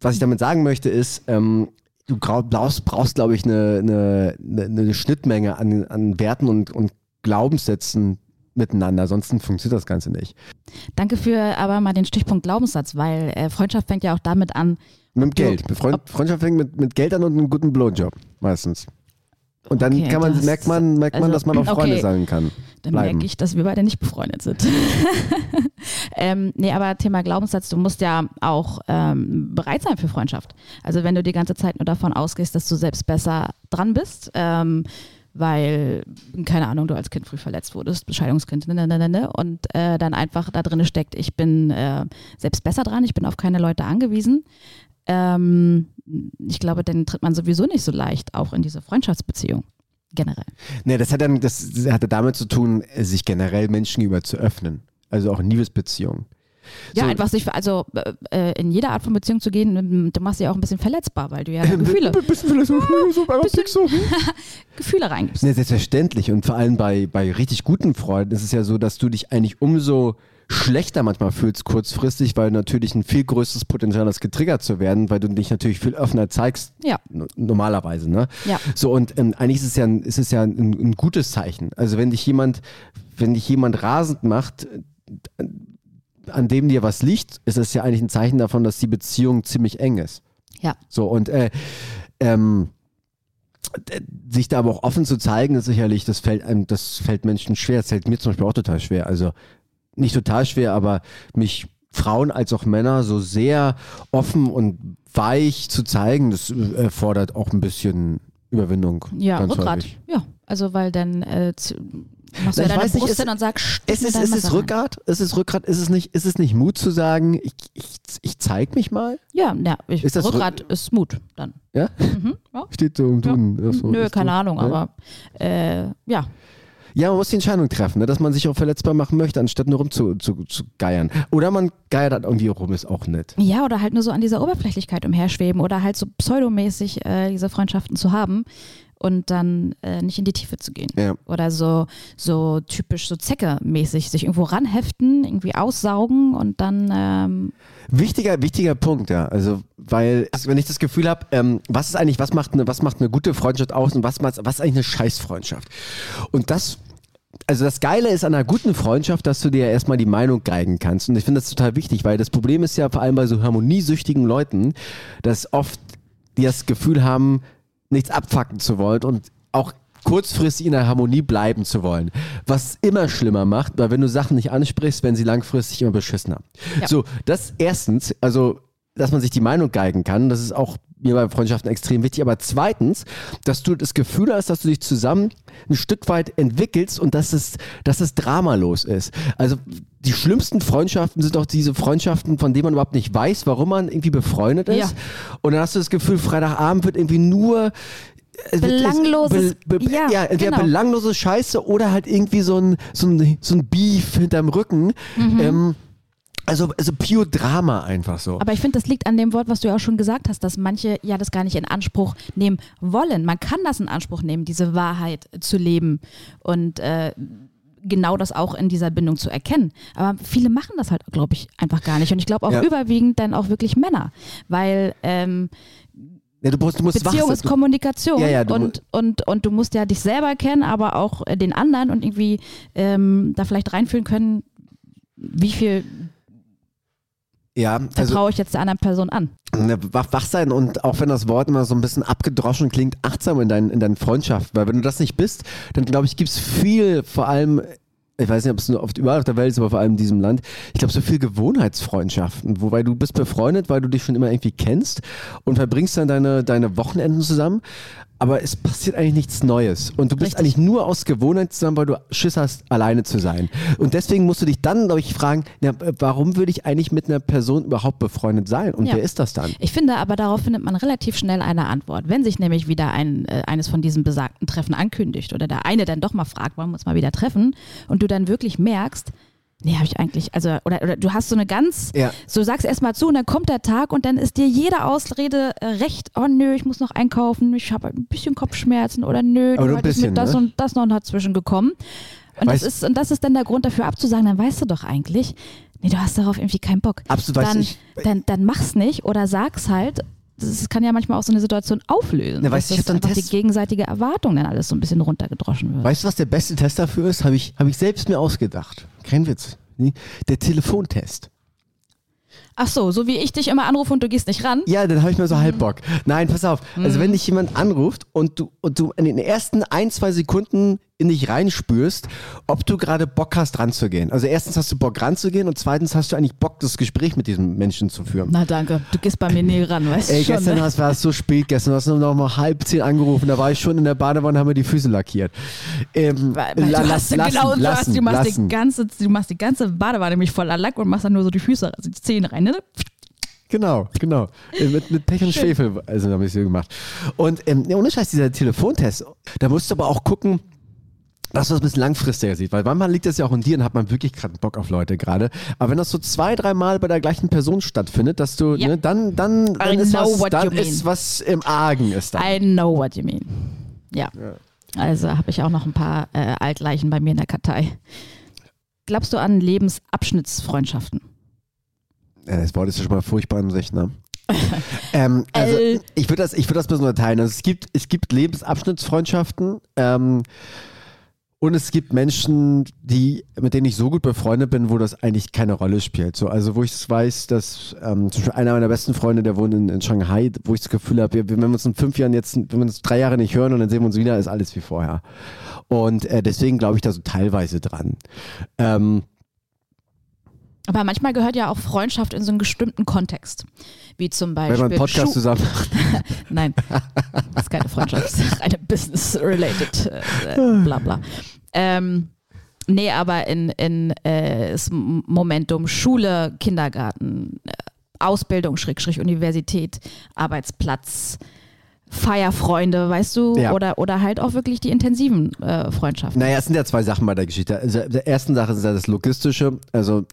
was ich damit sagen möchte ist, ähm, du brauchst, brauchst glaube ich, eine, eine, eine Schnittmenge an, an Werten und, und Glaubenssätzen miteinander, ansonsten funktioniert das Ganze nicht. Danke für aber mal den Stichpunkt Glaubenssatz, weil äh, Freundschaft fängt ja auch damit an, Mit dem Geld. Freund, Freundschaft fängt mit, mit Geld an und einem guten Blowjob meistens. Und dann Okay, kann man, das- merkt man, merkt man, also, dass man auch Freunde okay. sein kann. dann Bleiben. merke ich, dass wir beide nicht befreundet sind. ähm, nee, aber Thema Glaubenssatz, du musst ja auch ähm, bereit sein für Freundschaft. Also wenn du die ganze Zeit nur davon ausgehst, dass du selbst besser dran bist, ähm, weil, keine Ahnung, du als Kind früh verletzt wurdest, Bescheidungskind, ne, ne, ne, ne, ne, und äh, dann einfach da drin steckt, ich bin äh, selbst besser dran, ich bin auf keine Leute angewiesen. Ähm, ich glaube, dann tritt man sowieso nicht so leicht auch in diese Freundschaftsbeziehung. Generell. Nee, das hat dann, das hatte damit zu tun, sich generell Menschen gegenüber zu öffnen. Also auch in Liebesbeziehungen. Ja, So- einfach sich, also äh, äh, in jeder Art von Beziehung zu gehen, ähm, du machst dich auch ein bisschen verletzbar, weil du ja Gefühle, Bisschen vielleicht so, so, aber Bisschen- so. Gefühle reingibst. Nee, selbstverständlich. Und vor allem bei, bei richtig guten Freunden ist es ja so, dass du dich eigentlich umso schlechter manchmal fühlst kurzfristig, weil du natürlich ein viel größeres Potenzial hast, getriggert zu werden, weil du dich natürlich viel offener zeigst, Ja. no- normalerweise. Ne? Ja. So, und ähm, eigentlich ist es ja, ein, ist es ja ein, ein gutes Zeichen. Also wenn dich jemand, wenn dich jemand rasend macht, äh, an dem dir was liegt, ist es ja eigentlich ein Zeichen davon, dass die Beziehung ziemlich eng ist. Ja. So, und äh, ähm, sich da aber auch offen zu zeigen, ist sicherlich, das fällt einem, das fällt Menschen schwer. Das fällt mir zum Beispiel auch total schwer. Also nicht total schwer, aber mich Frauen als auch Männer so sehr offen und weich zu zeigen, das äh, erfordert auch ein bisschen Überwindung. Ja, Rückgrat. häufig. Ja, also weil dann äh, machst du ja deine nicht, Brust es- hin und sagst, Es ist, es ist Messer rein. Rückgrat, es ist Rückgrat, ist es nicht, ist es nicht Mut zu sagen, ich, ich, ich zeig mich mal? Ja, ja ich, Ist das Rückgrat ist Mut dann. Ja? Mhm, ja. Steht so im. Duden. Ja, so Nö, ist keine. Ahnung, aber äh, ja. Ja, man muss die Entscheidung treffen, ne, dass man sich auch verletzbar machen möchte, anstatt nur rum zu, zu, zu geiern. Oder man geiert halt irgendwie rum, ist auch nett. Ja, oder halt nur so an dieser Oberflächlichkeit umherschweben oder halt so pseudomäßig äh, diese Freundschaften zu haben und dann äh, nicht in die Tiefe zu gehen. Ja. Oder so, so typisch so Zecke-mäßig sich irgendwo ranheften, irgendwie aussaugen und dann ähm, Wichtiger, wichtiger Punkt, ja. Also, weil, wenn ich das Gefühl habe, ähm, was ist eigentlich, was macht eine, was macht eine gute Freundschaft aus und was, macht- was ist eigentlich eine Scheißfreundschaft? Und das, also das Geile ist an einer guten Freundschaft, dass du dir ja erstmal die Meinung geigen kannst. Und ich finde das total wichtig, weil das Problem ist ja vor allem bei so harmoniesüchtigen Leuten, dass oft die das Gefühl haben, nichts abfacken zu wollen und auch kurzfristig in der Harmonie bleiben zu wollen. Was immer schlimmer macht, weil wenn du Sachen nicht ansprichst, werden sie langfristig immer beschissener. Ja. So, das erstens, also, dass man sich die Meinung geigen kann, das ist auch mir bei Freundschaften extrem wichtig. Aber zweitens, dass du das Gefühl hast, dass du dich zusammen ein Stück weit entwickelst und dass es, dass es dramalos ist. Also, die schlimmsten Freundschaften sind doch diese Freundschaften, von denen man überhaupt nicht weiß, warum man irgendwie befreundet ist. Ja. Und dann hast du das Gefühl, Freitagabend wird irgendwie nur es- Belangloses- be, be, ja, ja, entweder genau. belanglose Scheiße oder halt irgendwie so ein, so ein, so ein Beef hinterm Rücken. Mhm. Ähm, Also, also pure Drama einfach so. Aber ich finde, das liegt an dem Wort, was du ja auch schon gesagt hast, dass manche ja das gar nicht in Anspruch nehmen wollen. Man kann das in Anspruch nehmen, diese Wahrheit zu leben und äh, genau das auch in dieser Bindung zu erkennen. Aber viele machen das halt, glaube ich, einfach gar nicht. Und ich glaube auch Ja. überwiegend dann auch wirklich Männer, weil ähm, ja, du musst, du musst Beziehung wach ist. Kommunikation Ja, ja, und, und, und du musst ja dich selber kennen, aber auch den anderen und irgendwie ähm, da vielleicht reinfühlen können, wie viel Ja, also vertraue ich jetzt der anderen Person an. Wach, sein und auch wenn das Wort immer so ein bisschen abgedroschen klingt, achtsam in deinen, in deinen Freundschaften. Weil wenn du das nicht bist, dann glaube ich, gibt es viel, vor allem, ich weiß nicht, ob es nur oft überall auf der Welt ist, aber vor allem in diesem Land, ich glaube, so viel Gewohnheitsfreundschaften, wobei du bist befreundet, weil du dich schon immer irgendwie kennst und verbringst dann deine, deine Wochenenden zusammen. Aber es passiert eigentlich nichts Neues. Und du bist Richtig. eigentlich nur aus Gewohnheit zusammen, weil du Schiss hast, alleine zu sein. Und deswegen musst du dich dann, glaube ich, fragen, na, warum würde ich eigentlich mit einer Person überhaupt befreundet sein? Und Ja. wer ist das dann? Ich finde aber, darauf findet man relativ schnell eine Antwort. Wenn sich nämlich wieder ein, äh, eines von diesen besagten Treffen ankündigt oder der eine dann doch mal fragt, wollen wir uns mal wieder treffen und du dann wirklich merkst, nee, habe ich eigentlich, also, oder, oder du hast so eine ganz, Ja. so sagst erst mal zu und dann kommt der Tag und dann ist dir jede Ausrede äh, recht, oh nö, ich muss noch einkaufen, ich habe ein bisschen Kopfschmerzen oder nö, Aber nur ein heute ist bisschen, mir das ne? und das noch dazwischen gekommen. Und das, ist, und das ist dann der Grund dafür abzusagen, dann weißt du doch eigentlich, nee, du hast darauf irgendwie keinen Bock. Absolut, dann, du, ich- dann, dann mach's nicht oder sag's halt. Das kann ja manchmal auch so eine Situation auflösen. Na, dass weißt du, ich das einfach die Test- gegenseitige Erwartung dann alles so ein bisschen runtergedroschen wird. Weißt du, was der beste Test dafür ist? Habe ich, hab ich selbst mir ausgedacht. Kein Witz. Der Telefontest. Ach so, so wie ich dich immer anrufe und du gehst nicht ran. Ja, dann habe ich Mhm. mal so halb Bock. Nein, pass auf. Also wenn dich jemand anruft und du, und du in den ersten ein, zwei Sekunden in dich reinspürst, ob du gerade Bock hast, ranzugehen. Also erstens hast du Bock ranzugehen und zweitens hast du eigentlich Bock, das Gespräch mit diesem Menschen zu führen. Na danke, du gehst bei mir nie ran, weißt du Ey, schon. gestern ne? war es so spät, gestern hast du noch mal halb zehn angerufen, da war ich schon in der Badewanne, haben wir die Füße lackiert. Ähm, Weil, weil la- du, lass- hast, lassen, genau, du, hast, lassen, du, machst die ganze, du machst die ganze Badewanne nämlich voller Lack und machst dann nur so die Füße, also die Zähne rein. Ne? Genau, genau. Äh, Mit, mit Pech und Schwefel, also habe ich so gemacht. Und ähm, ohne Scheiß, dieser Telefontest, da musst du aber auch gucken, dass du das ein bisschen langfristiger siehst, weil manchmal liegt das ja auch in dir und hat man wirklich gerade Bock auf Leute gerade. Aber wenn das so zwei, dreimal bei der gleichen Person stattfindet, dass du, Ja. ne, dann, dann, dann, I ist, know was, dann ist was im Argen ist dann. I know what you mean. Ja. Also habe ich auch noch ein paar äh, Altleichen bei mir in der Kartei. Glaubst du an Lebensabschnittsfreundschaften? Ja, das Wort ist ja schon mal furchtbar an sich, ne? ähm, also ich würde das, ich würde das ein bisschen unterteilen. Also es gibt, es gibt Lebensabschnittsfreundschaften ähm, und es gibt Menschen, die, mit denen ich so gut befreundet bin, wo das eigentlich keine Rolle spielt. So, also wo ich weiß, dass ähm, zum Beispiel einer meiner besten Freunde, der wohnt in, in Shanghai, wo ich das Gefühl habe, wenn wir uns in fünf Jahren jetzt, wenn wir uns drei Jahre nicht hören und dann sehen wir uns wieder, ist alles wie vorher. Und äh, deswegen glaube ich da so teilweise dran. Ähm, Aber manchmal gehört ja auch Freundschaft in so einen bestimmten Kontext. Wie zum Beispiel. wenn man einen Podcast Schu- zusammen macht. Nein, das ist keine Freundschaft, das ist reine Business-related, äh, bla bla. Ähm, nee, aber in, in äh, Momentum Schule, Kindergarten, äh, Ausbildung, Schrägstrich, Universität, Arbeitsplatz, Feierfreunde, weißt du, Ja. oder, oder halt auch wirklich die intensiven äh, Freundschaften. Naja, es sind ja zwei Sachen bei der Geschichte. Also der ersten Sache ist ja das Logistische. Also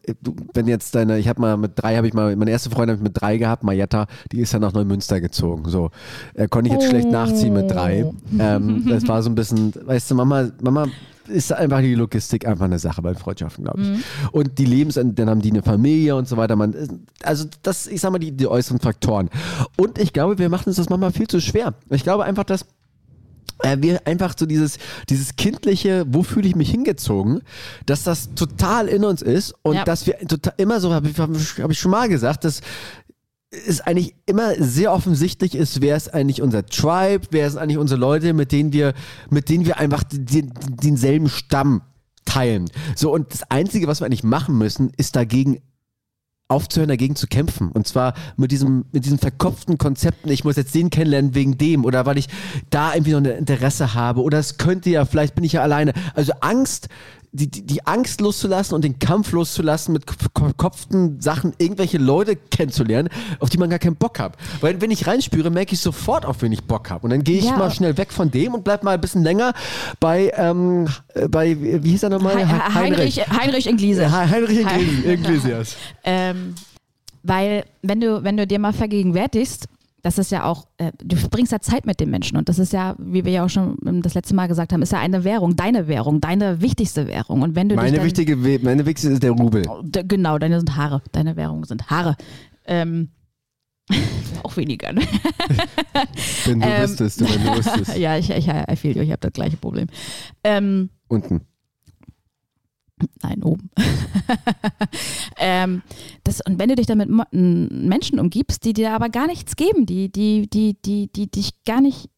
wenn jetzt deine, ich habe mal mit drei, habe ich mal, meine erste Freundin habe ich mit drei gehabt, Marietta, die ist dann nach Neumünster gezogen. So äh, konnte ich jetzt schlecht nachziehen mit drei. Ähm, das war so ein bisschen, weißt du, Mama, Mama ist einfach die Logistik einfach eine Sache bei Freundschaften, glaube ich. Und die Lebens, dann haben die eine Familie und so weiter. Man, also das, ich sag mal, die, die äußeren Faktoren. Und ich glaube, wir machen uns das manchmal viel zu schwer. Ich glaube einfach, dass äh, wir einfach so dieses, dieses kindliche, wo fühle ich mich hingezogen, dass das total in uns ist und Ja. dass wir total, immer so, habe ich, hab ich- hab ich schon mal gesagt, dass es eigentlich immer sehr offensichtlich ist, wer ist eigentlich unser Tribe, wer sind eigentlich unsere Leute, mit denen wir, mit denen wir einfach den, denselben Stamm teilen. So, und das Einzige, was wir eigentlich machen müssen, ist dagegen aufzuhören, dagegen zu kämpfen. Und zwar mit diesem, mit diesen verkopften Konzepten, ich muss jetzt den kennenlernen wegen dem oder weil ich da irgendwie noch ein Interesse habe oder es könnte ja, vielleicht bin ich ja alleine. Also Angst die, die, die Angst loszulassen und den Kampf loszulassen, mit verkopften Sachen irgendwelche Leute kennenzulernen, auf die man gar keinen Bock hat. Weil wenn ich reinspüre, merke ich sofort, auf wen ich Bock habe. Und dann gehe ich Ja. mal schnell weg von dem und bleib mal ein bisschen länger bei, ähm, äh, bei wie hieß er nochmal? Hei- Heinrich, Heinrich Inglise. Heinrich, Heinrich Hein- Iglesias. Iglesias. Ähm, weil, wenn du, wenn du dir mal vergegenwärtigst, das ist ja auch, äh, du verbringst ja Zeit mit den Menschen und das ist ja, wie wir ja auch schon ähm, das letzte Mal gesagt haben, ist ja eine Währung, deine Währung, deine wichtigste Währung. Und wenn du Meine dann, wichtige, meine wichtigste ist der Rubel. D- Genau, deine sind Haare. Deine Währung sind Haare. Ähm, auch weniger. Ne? Wenn du Ähm, wüsstest, wenn du wüsstest. ja, ich, ich, I feel you, ich habe das gleiche Problem. Ähm, Unten. Nein, oben. ähm, das, und wenn du dich dann mit Menschen umgibst, die dir aber gar nichts geben, die, die, die, die, die dich gar nicht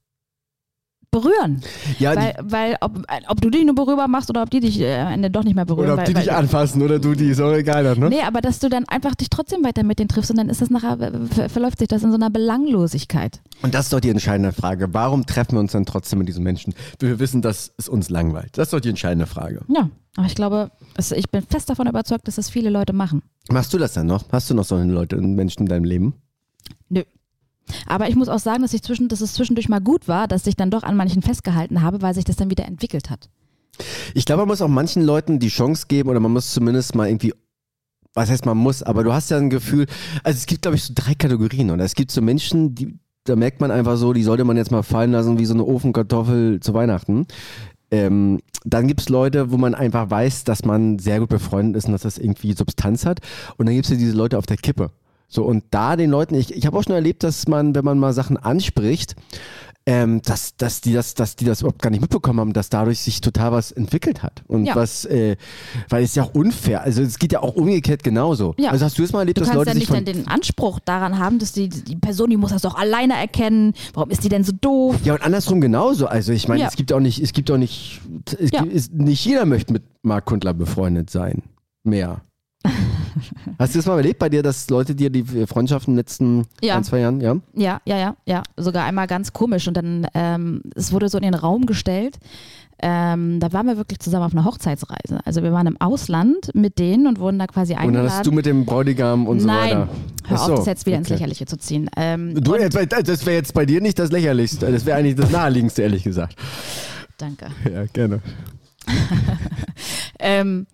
berühren. Ja, weil, weil ob, ob du dich nur berührbar machst oder ob die dich äh, am Ende doch nicht mehr berühren. oder ob weil, die weil, dich anfassen oder du die, ist auch egal dann, ne? Nee, aber dass du dann einfach dich trotzdem weiter mit denen triffst und dann ist das nachher, ver verläuft sich das in so einer Belanglosigkeit. Und das ist doch die entscheidende Frage. Warum treffen wir uns dann trotzdem mit diesen Menschen? Wir wissen, dass es uns langweilt. Das ist doch die entscheidende Frage. Ja, aber ich glaube, es, ich bin fest davon überzeugt, dass das viele Leute machen. Machst du das dann noch? Hast du noch solche Leute und Menschen in deinem Leben? Nö. Aber ich muss auch sagen, dass, ich zwischen, dass es zwischendurch mal gut war, dass ich dann doch an manchen festgehalten habe, weil sich das dann wieder entwickelt hat. Ich glaube, man muss auch manchen Leuten die Chance geben oder man muss zumindest mal irgendwie, was heißt man muss, aber du hast ja ein Gefühl, also es gibt, glaube ich, so drei Kategorien und es gibt so Menschen, die, da merkt man einfach so, die sollte man jetzt mal fallen lassen wie so eine Ofenkartoffel zu Weihnachten. Ähm, dann gibt es Leute, wo man einfach weiß, dass man sehr gut befreundet ist und dass das irgendwie Substanz hat. Und dann gibt es ja diese Leute auf der Kippe. So, und da den Leuten, ich, ich habe auch schon erlebt, dass man, wenn man mal Sachen anspricht, ähm, dass, dass, die das, dass die das überhaupt gar nicht mitbekommen haben, dass dadurch sich total was entwickelt hat. Und Ja. was, äh, weil es ist ja auch unfair. Also es geht ja auch umgekehrt genauso. Ja. Also hast du es mal erlebt, Du dass Leute ja sich nicht von. dann den Anspruch daran haben, dass die, die Person, die muss das doch alleine erkennen. Warum ist die denn so doof? Ja, und andersrum genauso. Also ich meine, Ja. es gibt auch nicht, es gibt auch nicht, es gibt, ist, nicht jeder möchte mit Mark Kundler befreundet sein. Mehr. Hast du das mal erlebt bei dir, dass Leute dir die Freundschaften in den letzten Ja. ein, zwei Jahren, ja? Ja, ja, ja, ja. Sogar einmal ganz komisch. Und dann, ähm, es wurde so in den Raum gestellt. Ähm, da waren wir wirklich zusammen auf einer Hochzeitsreise. Also wir waren im Ausland mit denen und wurden da quasi Und eingeladen. dann hast du mit dem Bräutigam und so Nein, weiter. hör Ach auf, so, das jetzt wieder ins okay. Lächerliche zu ziehen. Ähm, Du, und, äh, das wäre jetzt bei dir nicht das Lächerlichste. Das wäre eigentlich das Naheliegendste, ehrlich gesagt. danke. Ja, gerne. Ähm,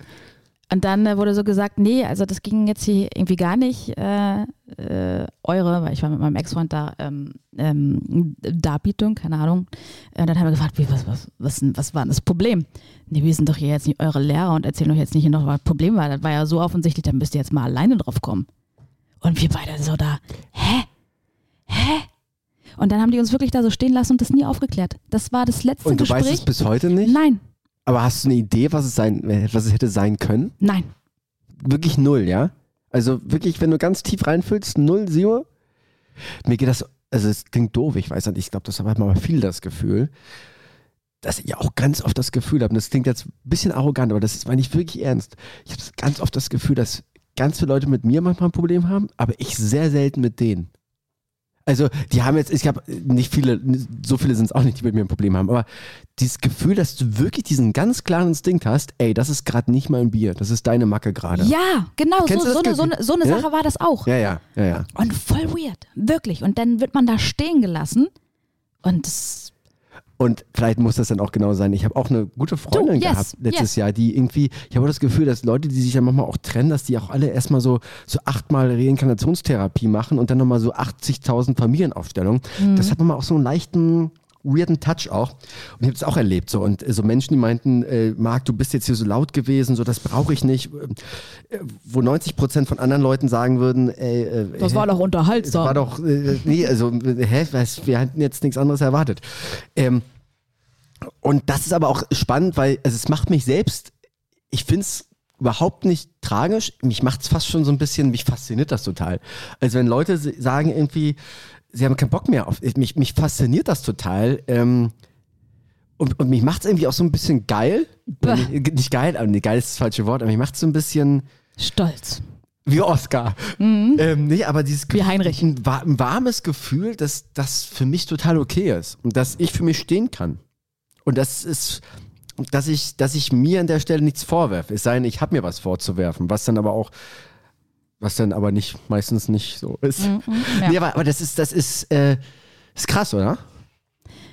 und dann äh, wurde so gesagt, nee, also das ging jetzt hier irgendwie gar nicht. Äh, äh, eure, weil ich war mit meinem Ex-Freund da, ähm, ähm, Darbietung, keine Ahnung. Äh, dann haben wir gefragt, wie, was, was, was, was war denn das Problem? Nee, wir sind doch hier jetzt nicht eure Lehrer und erzählen euch jetzt nicht noch, was das Problem war. Das war ja so offensichtlich, da müsst ihr jetzt mal alleine drauf kommen. Und wir beide so da, hä? Hä? Und dann haben die uns wirklich da so stehen lassen und das nie aufgeklärt. Das war das letzte Und du Gespräch. weißt es bis heute nicht? Nein, Aber hast du eine Idee, was es sein, was es hätte sein können? nein. Wirklich null, ja? Also wirklich, wenn du ganz tief reinfühlst, null, zero? Mir geht das, also es klingt doof, ich weiß nicht, ich glaube, das hat man viel das Gefühl, dass ich auch ganz oft das Gefühl habe, und das klingt jetzt ein bisschen arrogant, aber das ist meine ich wirklich ernst. Ich habe ganz oft das Gefühl, dass ganz viele Leute mit mir manchmal ein Problem haben, aber ich sehr selten mit denen. Also, die haben jetzt, ich habe nicht viele, so viele sind es auch nicht, die mit mir ein Problem haben, aber dieses Gefühl, dass du wirklich diesen ganz klaren Instinkt hast, ey, das ist gerade nicht mein Bier, das ist deine Macke gerade. Ja, genau, so, Kennst so, eine, so, eine, so eine Ja? Sache war das auch. ja, ja, ja. ja. Und voll weird, wirklich. Und dann wird man da stehen gelassen und das, Und vielleicht muss das dann auch genau sein. Ich habe auch eine gute Freundin Du, yes, gehabt letztes yes. Jahr, die irgendwie, ich habe auch das Gefühl, dass Leute, die sich dann manchmal auch trennen, dass die auch alle erstmal so, so achtmal Reinkarnationstherapie machen und dann nochmal so 80.000 Familienaufstellungen. Mhm. Das hat manchmal auch so einen leichten, weirden Touch auch. Und ich habe es auch erlebt. So. Und äh, so Menschen, die meinten, äh, Marc, du bist jetzt hier so laut gewesen, so das brauche ich nicht. Äh, wo 90 Prozent von anderen Leuten sagen würden, ey, äh, das war doch das unterhaltsam. war doch, äh, nee, also, äh, hä, was, wir hatten jetzt nichts anderes erwartet. Ähm, und das ist aber auch spannend, weil also es macht mich selbst, ich finde es überhaupt nicht tragisch, mich macht es fast schon so ein bisschen, mich fasziniert das total. Also wenn Leute sagen irgendwie, sie haben keinen Bock mehr auf, mich, mich fasziniert das total. Ähm, und, und mich macht es irgendwie auch so ein bisschen geil. Nicht nicht geil, aber nee, geil ist das falsche Wort, aber mich macht es so ein bisschen Stolz. wie Oscar. Ähm, nee, aber dieses Mhm. Wie Heinrich. Ein, ein warmes Gefühl, dass das für mich total okay ist und dass ich für mich stehen kann. Und das ist dass ich, dass ich mir an der Stelle nichts vorwerfe. Es sei denn, ich habe mir was vorzuwerfen, was dann aber auch, was dann aber nicht, meistens nicht so ist. Mhm, ja. Nee, aber, aber das ist, das ist, äh, ist krass, oder?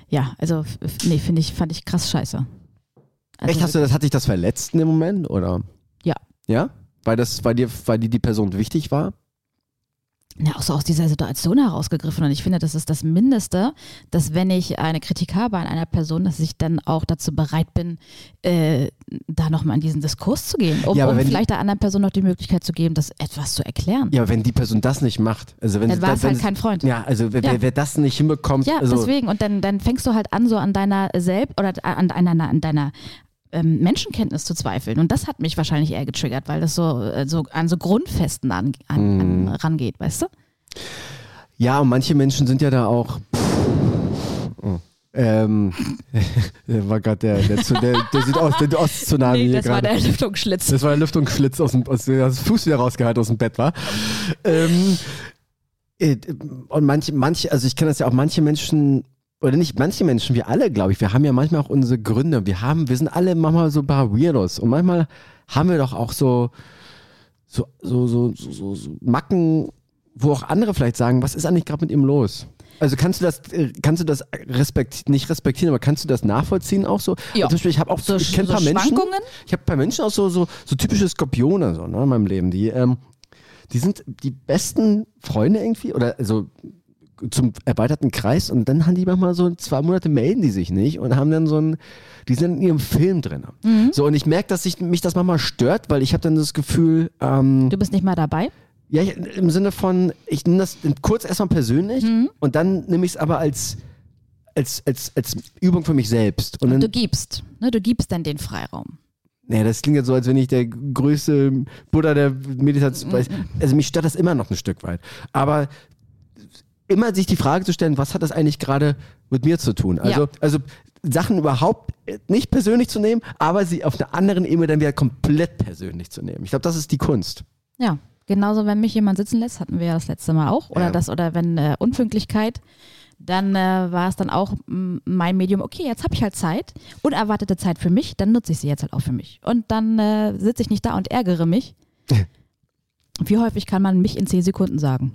Ja, also nee, finde ich, fand ich krass scheiße. Also, Echt, hast du das, hat dich das verletzt in dem Moment, oder? Ja. Ja? Weil das, weil dir, weil dir die Person wichtig war? Ja, auch so aus dieser Situation herausgegriffen. Und ich finde, das ist das Mindeste, dass wenn ich eine Kritik habe an einer Person, dass ich dann auch dazu bereit bin, äh, da nochmal in diesen Diskurs zu gehen, um, Ja, um wenn die- vielleicht der anderen Person noch die Möglichkeit zu geben, das etwas zu erklären. Ja, aber wenn die Person das nicht macht, also wenn Dann sie- war es halt kein Freund. Ja, also wer, Ja. Wer, wer das nicht hinbekommt, Ja, also, deswegen. Und dann, dann fängst du halt an, so an deiner Selbst- oder an deiner, an deiner ähm, Menschenkenntnis zu zweifeln. Und das hat mich wahrscheinlich eher getriggert, weil das so, äh, so an so Grundfesten an, an, Mhm. an, rangeht, weißt du? Ja, und manche Menschen sind ja da auch. Oh. Ähm, war gerade der, der, der, der sieht aus, der Osttsunami hier das war der Lüftungsschlitz. Das war der Lüftungsschlitz aus dem, aus dem das Fuß wieder rausgehalten aus dem Bett war. Ähm, äh, und manche, manche, also ich kenne das ja auch, manche Menschen, oder nicht manche Menschen, wir alle, glaube ich, wir haben ja manchmal auch unsere Gründe. Wir haben, wir sind alle manchmal so ein paar Weirdos. Und manchmal haben wir doch auch so, so, so, so, so, so, Macken, wo auch andere vielleicht sagen, was ist eigentlich gerade mit ihm los? Also kannst du das, kannst du das respekt, nicht respektieren, aber kannst du das nachvollziehen auch so? Ja. Also zum Beispiel, ich habe auch so, ich kenne so ein paar Menschen. Ich habe ein paar Menschen auch so, so, so typische Skorpione so, ne, in meinem Leben, die, ähm, die sind die besten Freunde irgendwie oder so zum erweiterten Kreis und dann haben die manchmal so zwei Monate melden die sich nicht und haben dann so ein, die sind in ihrem Film drin. Mhm. So und ich merke, dass sich mich das manchmal stört, weil ich habe dann das Gefühl, ähm, Du bist nicht mal dabei? ja, ich, im Sinne von, ich nehme das kurz erstmal persönlich Mhm. und dann nehme ich es aber als, als, als, als Übung für mich selbst. Und dann, Du gibst. Ne? Du gibst dann den Freiraum. Nee, das klingt jetzt so, als wenn ich der größte Buddha der Meditation weiß. Also mich stört das immer noch ein Stück weit. Aber immer sich die Frage zu stellen, was hat das eigentlich gerade mit mir zu tun? Also, Ja. also Sachen überhaupt nicht persönlich zu nehmen, aber sie auf einer anderen Ebene dann wieder komplett persönlich zu nehmen. Ich glaube, das ist die Kunst. Ja. Genauso, wenn mich jemand sitzen lässt, hatten wir ja das letzte Mal auch. Oder Ja. das, oder wenn äh, Unpünktlichkeit, dann äh, war es dann auch mein Medium, okay, jetzt habe ich halt Zeit, unerwartete Zeit für mich, dann nutze ich sie jetzt halt auch für mich. Und dann äh, sitze ich nicht da und ärgere mich. Wie häufig kann man mich in zehn Sekunden sagen?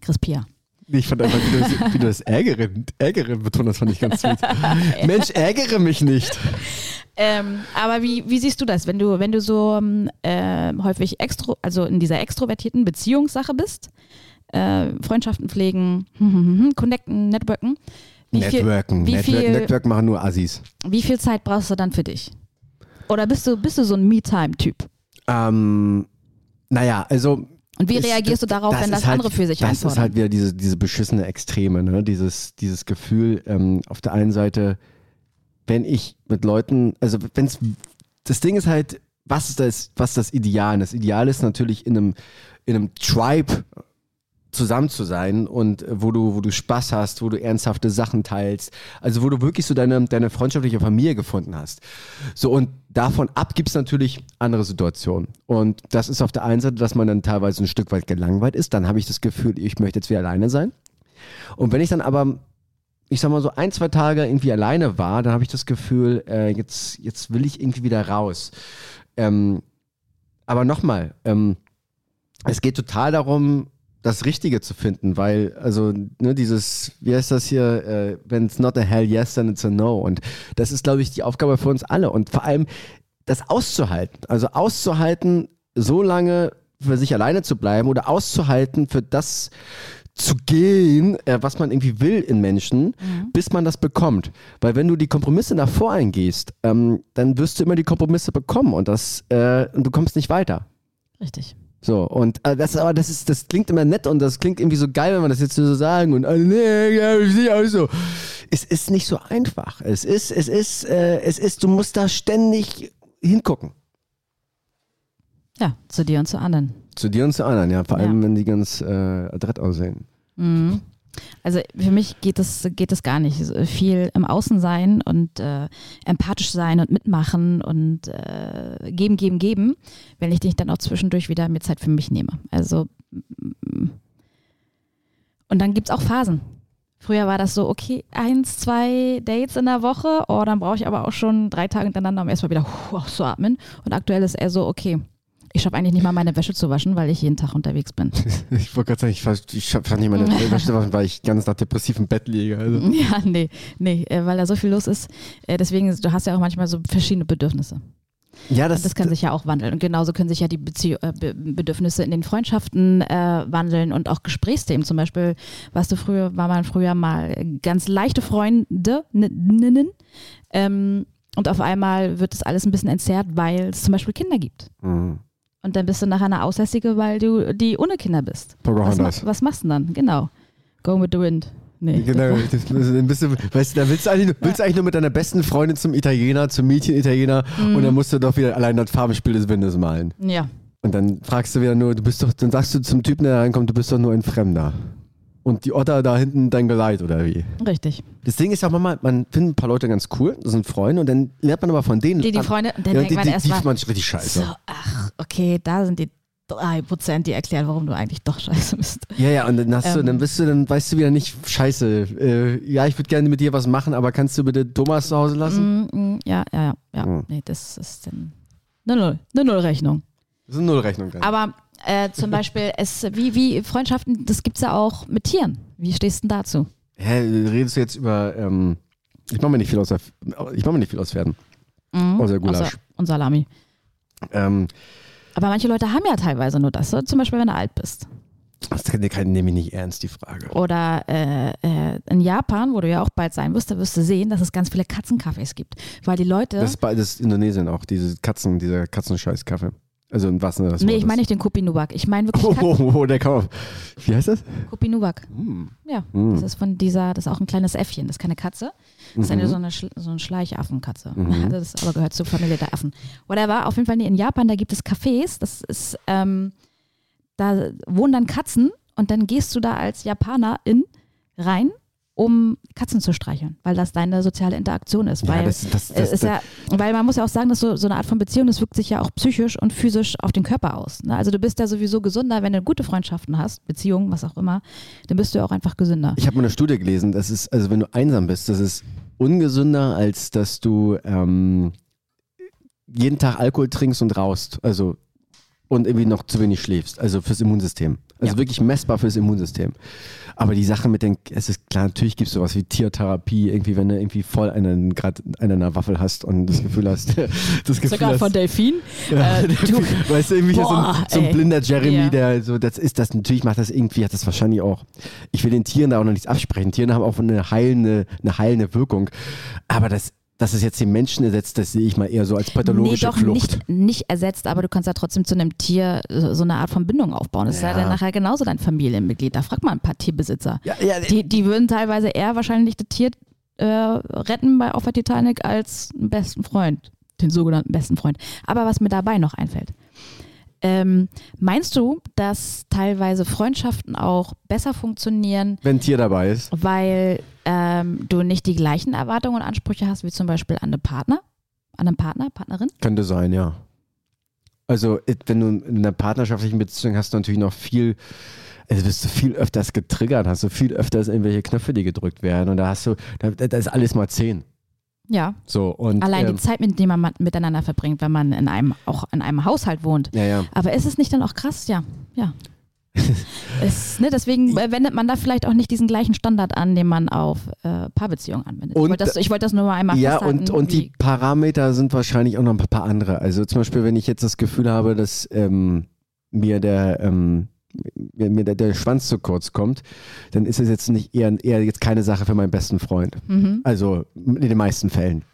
Chris Pia. Ich fand einfach, wie du das, wie du das ärgere, ärgere betont, das fand ich ganz sweet. Mensch, ärgere mich nicht. Ähm, aber wie, wie siehst du das, wenn du, wenn du so ähm, äh, häufig extro, also in dieser extrovertierten Beziehungssache bist, äh, Freundschaften pflegen, hm, hm, hm, connecten, networken, wie viel, Networken. wie, Network, viel, Network machen nur Assis. wie viel Zeit brauchst du dann für dich? Oder bist du, bist du so ein Me-Time-Typ? Ähm, naja, also Und wie ist- reagierst du darauf, wenn das halt, andere für sich Das ist halt wieder diese, diese beschissene Extreme, ne? dieses, dieses Gefühl, ähm, auf der einen Seite, wenn ich mit Leuten, also wenn's, das Ding ist halt, was ist das, was ist das Ideal? Das Ideal ist natürlich in einem, in einem Tribe zusammen zu sein und äh, wo du, wo du Spaß hast, wo du ernsthafte Sachen teilst, also wo du wirklich so deine, deine freundschaftliche Familie gefunden hast. So und davon ab gibt es natürlich andere Situationen. Und das ist auf der einen Seite, dass man dann teilweise ein Stück weit gelangweilt ist, dann habe ich das Gefühl, ich möchte jetzt wieder alleine sein. Und wenn ich dann aber, ich sag mal so ein, zwei Tage irgendwie alleine war, dann habe ich das Gefühl, äh, jetzt, jetzt will ich irgendwie wieder raus. Ähm, aber nochmal, ähm, es geht total darum, das Richtige zu finden, weil, also, ne, dieses, wie heißt das hier, äh, wenn it's not a hell yes, then it's a no. Und das ist, glaube ich, die Aufgabe für uns alle. Und vor allem, das auszuhalten. Also auszuhalten, so lange für sich alleine zu bleiben oder auszuhalten, für das zu gehen, äh, was man irgendwie will in Menschen, bis man das bekommt. Weil wenn du die Kompromisse davor eingehst, ähm, dann wirst du immer die Kompromisse bekommen und das, äh, und du kommst nicht weiter. Richtig. So, und äh, das aber das ist, das klingt immer nett und das klingt irgendwie so geil, wenn man das jetzt so sagen und äh, nee, ja, ich sehe auch so. Es ist nicht so einfach. Es ist, es ist, äh, es ist, du musst da ständig hingucken. Ja, zu dir und zu anderen. Zu dir und zu anderen, ja. Vor allem, Ja. wenn die ganz äh, adrett aussehen. Mhm. Also für mich geht es geht es gar nicht. So Viel im Außen sein und äh, empathisch sein und mitmachen und äh, geben, geben, geben, wenn ich dich dann auch zwischendurch wieder mir Zeit für mich nehme. Also mm, und dann gibt es auch Phasen. Früher war das so, okay, eins, zwei Dates in der Woche, oh, dann brauche ich aber auch schon drei Tage hintereinander, um erstmal wieder huh, zu atmen. Und aktuell ist eher so, okay, ich schaffe eigentlich nicht mal meine Wäsche zu waschen, weil ich jeden Tag unterwegs bin. Ich wollte gerade sagen, ich, fand- ich fand nicht meine Wäsche waschen, weil ich ganz nach depressiv im Bett liege. Also. Ja, nee, nee, äh, weil da so viel los ist. Äh, Deswegen, du hast ja auch manchmal so verschiedene Bedürfnisse. Ja, Das, das kann sich ja auch wandeln. Und genauso können sich ja die Bezieh äh, Be Bedürfnisse in den Freundschaften äh, wandeln und auch Gesprächsthemen. Zum Beispiel, was du früher, war man früher mal ganz leichte Freundinnen. Ähm, und auf einmal wird das alles ein bisschen entzerrt, weil es zum Beispiel Kinder gibt. Mhm. Und dann bist du nachher eine Aussässige, weil du die ohne Kinder bist. Was, ma was machst du denn dann? Genau. Go with the wind. Nee. Genau, das das ist ein bisschen, weißt du, da willst du, eigentlich, willst du eigentlich nur mit deiner besten Freundin zum Italiener, zum Mädchen-Italiener Mhm. und dann musst du doch wieder allein das Farbenspiel des Windes malen. ja. Und dann fragst du wieder nur, du bist doch, dann sagst du zum Typen, der da reinkommt, du bist doch nur ein Fremder. Und die Otter da hinten dein Geleit, oder wie? Richtig. Das Ding ist ja manchmal, man findet ein paar Leute ganz cool, das sind Freunde, und dann lernt man aber von denen. Die, die Freunde, und dann ja, denkt die, man die, erst die man richtig scheiße. So, ach, okay, da sind die drei Prozent, die erklären, warum du eigentlich doch scheiße bist. Ja, ja, und dann hast du, Ähm. dann bist du, dann weißt du wieder nicht, scheiße, äh, ja, ich würde gerne mit dir was machen, aber kannst du bitte Thomas zu Hause lassen? Mm, mm, ja, ja, ja, ja. Mhm. Nee, das ist dann eine Null, eine Nullrechnung. Das ist eine Nullrechnung. Dann. Aber äh, zum Beispiel, es, wie, wie Freundschaften, das gibt es ja auch mit Tieren. Wie stehst du denn dazu? Hä, redest du jetzt über, ähm, ich mache mir nicht viel aus, ich mache mir nicht viel aus Pferden. Mhm. Außer Gulasch. Außer- Und Salami. Ähm, Aber manche Leute haben ja teilweise nur das. So, zum Beispiel, wenn du alt bist. das nehme ich nicht ernst, die Frage. Oder äh, äh, in Japan, wo du ja auch bald sein wirst, da wirst du sehen, dass es ganz viele Katzencafés gibt. Weil die Leute. Das ist beides Indonesien auch, diese Katzen, dieser Katzenscheiß-Kaffee. Also in was ne, das nee, ich meine nicht den Kopi Nuwak. Ich meine wirklich Oh, oh, oh, der kann Wie heißt das? Kopi Nuwak. Hm. Ja, Hm. das ist von dieser, das ist auch ein kleines Äffchen, das ist keine Katze. Das ist eine, Mhm. so eine, so eine Schleichaffenkatze. Mhm. Das aber gehört zur Familie der Affen. Whatever, auf jeden Fall in Japan, da gibt es Cafés, das ist, ähm, da wohnen dann Katzen und dann gehst du da als Japanerin rein, um Katzen zu streicheln, weil das deine soziale Interaktion ist. Ja, weil, das, das, das, ist ja, weil man muss ja auch sagen, dass so, so eine Art von Beziehung, das wirkt sich ja auch psychisch und physisch auf den Körper aus. Ne? Also du bist ja sowieso gesünder, wenn du gute Freundschaften hast, Beziehungen, was auch immer, dann bist du ja auch einfach gesünder. Ich habe mal eine Studie gelesen, das ist, also wenn du einsam bist, das ist ungesünder, als dass du ähm, jeden Tag Alkohol trinkst und rauchst. Also und irgendwie noch zu wenig schläfst. Also fürs Immunsystem. Also Ja. wirklich messbar fürs Immunsystem. Aber die Sache mit den, es ist klar, natürlich gibt es sowas wie Tiertherapie, irgendwie, wenn du irgendwie voll einen, gerade einen an der Waffel hast und das Gefühl hast, das Gefühl Sogar hast, von Delfin. ja, Äh, du- weißt du, irgendwie so, Boah, ein, so ein blinder Jeremy, Ja. der so, das ist das, natürlich macht das irgendwie, hat das wahrscheinlich auch, ich will den Tieren da auch noch nichts absprechen. Tiere haben auch eine heilende, eine heilende Wirkung. Aber das, dass es jetzt den Menschen ersetzt, das sehe ich mal eher so als Nee, pathologische doch Flucht. nicht, nicht ersetzt, aber du kannst ja trotzdem zu einem Tier so eine Art von Bindung aufbauen. Das ist ja Ja. dann nachher genauso dein Familienmitglied. Da fragt man ein paar Tierbesitzer. Ja, ja, Die, die würden teilweise eher wahrscheinlich das Tier äh, retten bei auf der Titanic als einen besten Freund, den sogenannten besten Freund. Aber was mir dabei noch einfällt. Ähm, meinst du, dass teilweise Freundschaften auch besser funktionieren, wenn Tier dabei ist. weil ähm, du nicht die gleichen Erwartungen und Ansprüche hast wie zum Beispiel an einen Partner, an einen Partner, Partnerin? Könnte sein, ja. Also, wenn du in einer partnerschaftlichen Beziehung hast, du natürlich noch viel, also wirst du viel öfters getriggert, hast du viel öfters irgendwelche Knöpfe, die gedrückt werden und da hast du, da, da ist alles mal zehn. Ja, So, und, allein ähm, die Zeit, mit der man ma- miteinander verbringt, wenn man in einem auch in einem Haushalt wohnt. ja, ja. Aber ist es nicht dann auch krass? Ja, ja. es, ne, deswegen wendet man da vielleicht auch nicht diesen gleichen Standard an, den man auf äh, Paarbeziehungen anwendet. ich Und- wollte das, ich wollte das nur mal einmal Ja, und, und die Parameter sind wahrscheinlich auch noch ein paar andere. Also zum Beispiel, wenn ich jetzt das Gefühl habe, dass ähm, mir der ähm, mir, mir der, der Schwanz zu kurz kommt, dann ist es jetzt nicht eher, eher jetzt keine Sache für meinen besten Freund. Mhm. Also in den meisten Fällen.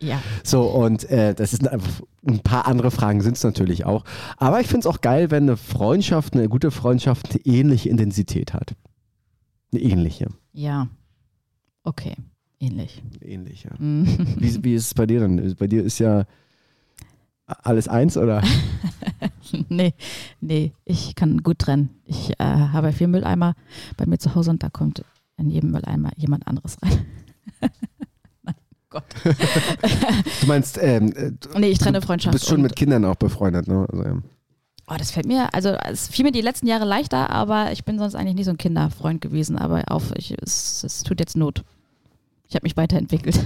Ja, So, und äh, das ist einfach, ein paar andere Fragen sind es natürlich auch. Aber ich finde es auch geil, wenn eine Freundschaft, eine gute Freundschaft eine ähnliche Intensität hat. Eine ähnliche. ja. Okay, ähnlich. Eine ähnliche. Mhm. Wie, wie ist es bei dir dann? Bei dir ist ja alles eins oder? nee, nee, ich kann gut trennen. Ich äh, habe vier Mülleimer bei mir zu Hause und da kommt in jedem Mülleimer jemand anderes rein. Nein, Gott. Du meinst, ähm, äh, du Nee, ich trenne du Freundschaft. bist schon mit Kindern auch befreundet, ne? Also, ja. Oh, das fällt mir, also es fiel mir die letzten Jahre leichter, aber ich bin sonst eigentlich nicht so ein Kinderfreund gewesen. Aber auf, ich, es, es tut jetzt Not. Ich habe mich weiterentwickelt.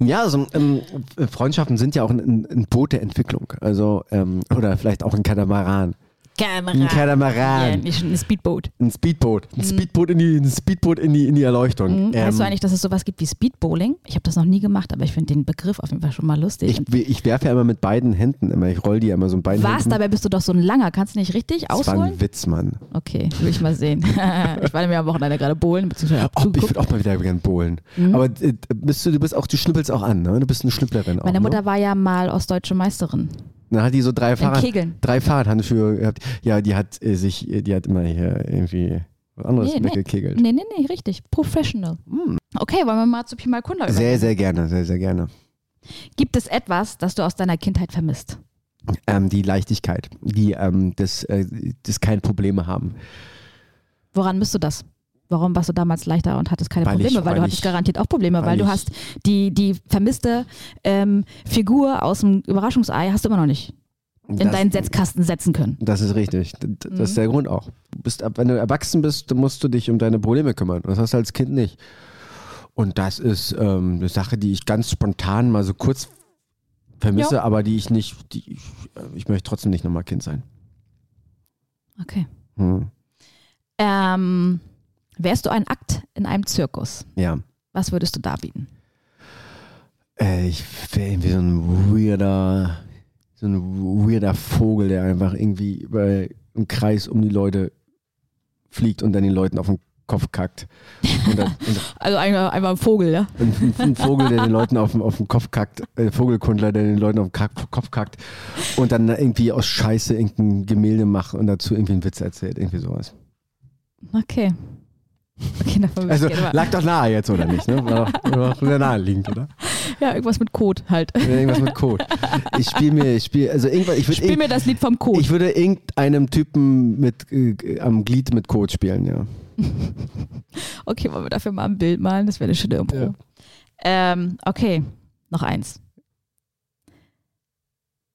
Ja, also ähm, Freundschaften sind ja auch ein, ein Boot der Entwicklung. Also, ähm, oder vielleicht auch ein Katamaran. Kamera. Ein Katamaran. Ja, ein Speedboat. Ein Speedboot. Ein Speedboot in die, ein Speedboot in die, in die Erleuchtung. Mhm. weißt du Ähm, eigentlich, dass es sowas gibt wie Speedbowling? Ich habe das noch nie gemacht, aber ich finde den Begriff auf jeden Fall schon mal lustig. ich, ich werfe ja immer mit beiden Händen immer. Ich roll die ja immer so mit beiden Was? Händen. Dabei bist du doch so ein langer. Kannst du nicht richtig Das war ausholen? ein Witz, Mann. Okay, will ich mal sehen. ich war nämlich am Wochenende gerade bowlen, Oh, ich würde auch mal wieder gern bowlen. Aber äh, bist du, du bist auch, du schnippelst auch an, ne? Du bist eine Schnipplerin auch. Meine Mutter Ne? war ja mal ostdeutsche Meisterin. Dann hat die so drei Fahrrad, drei Fahrradhandschuhe gehabt. Ja, die hat äh, sich, äh, die hat immer hier irgendwie was anderes Nee, nee. weggekegelt. Nee, nee, nee, richtig. Professional. Okay, wollen wir mal zu Pi mal Kunde Hm. Sehr, sehr gerne, sehr, sehr gerne. Gibt es etwas, das du aus deiner Kindheit vermisst? Ähm, die Leichtigkeit, die ähm, das, äh, das keine Probleme haben. Woran misst du das? Warum warst du damals leichter und hattest keine Weil ich- Probleme? weil, du weil hattest ich- garantiert auch Probleme, weil, weil du hast die, die vermisste ähm, Figur aus dem Überraschungsei hast du immer noch nicht in Das- deinen Setzkasten setzen können. Das ist richtig. Das Mhm. ist der Grund auch. Du bist, wenn du erwachsen bist, dann musst du dich um deine Probleme kümmern. Das hast du als Kind nicht. Und das ist ähm, eine Sache, die ich ganz spontan mal so kurz vermisse, Ja. aber die ich nicht, die ich, äh, ich möchte trotzdem nicht nochmal Kind sein. Okay. Hm. Ähm, wärst du ein Akt in einem Zirkus? Ja. Was würdest du da bieten? Äh, ich wäre irgendwie so ein weirder, so ein weirder Vogel, der einfach irgendwie über im Kreis um die Leute fliegt und dann den Leuten auf den Kopf kackt. Und dann, und Also einmal, einmal ein Vogel, ja? Ein, ein Vogel, der den Leuten auf, den- auf den Kopf kackt, äh, Vogelkundler, der den Leuten auf den Kack, Kopf kackt und dann irgendwie aus Scheiße irgendein Gemälde macht und dazu irgendwie einen Witz erzählt, irgendwie sowas. Okay. Okay, Also lag doch nahe jetzt, oder nicht? Ne? War doch, war doch sehr naheliegend, oder? Ja, irgendwas mit Code halt. Ja, Irgendwas mit Code. Ich spiele mir, ich spiele, also irgendwas, ich würde Spiel mir das Lied vom Code. ich würde irgendeinem Typen mit äh, am Glied mit Code spielen, ja. Okay, wollen wir dafür mal ein Bild malen? Das wäre eine schöne Impro. Ja. Ähm, okay, noch eins.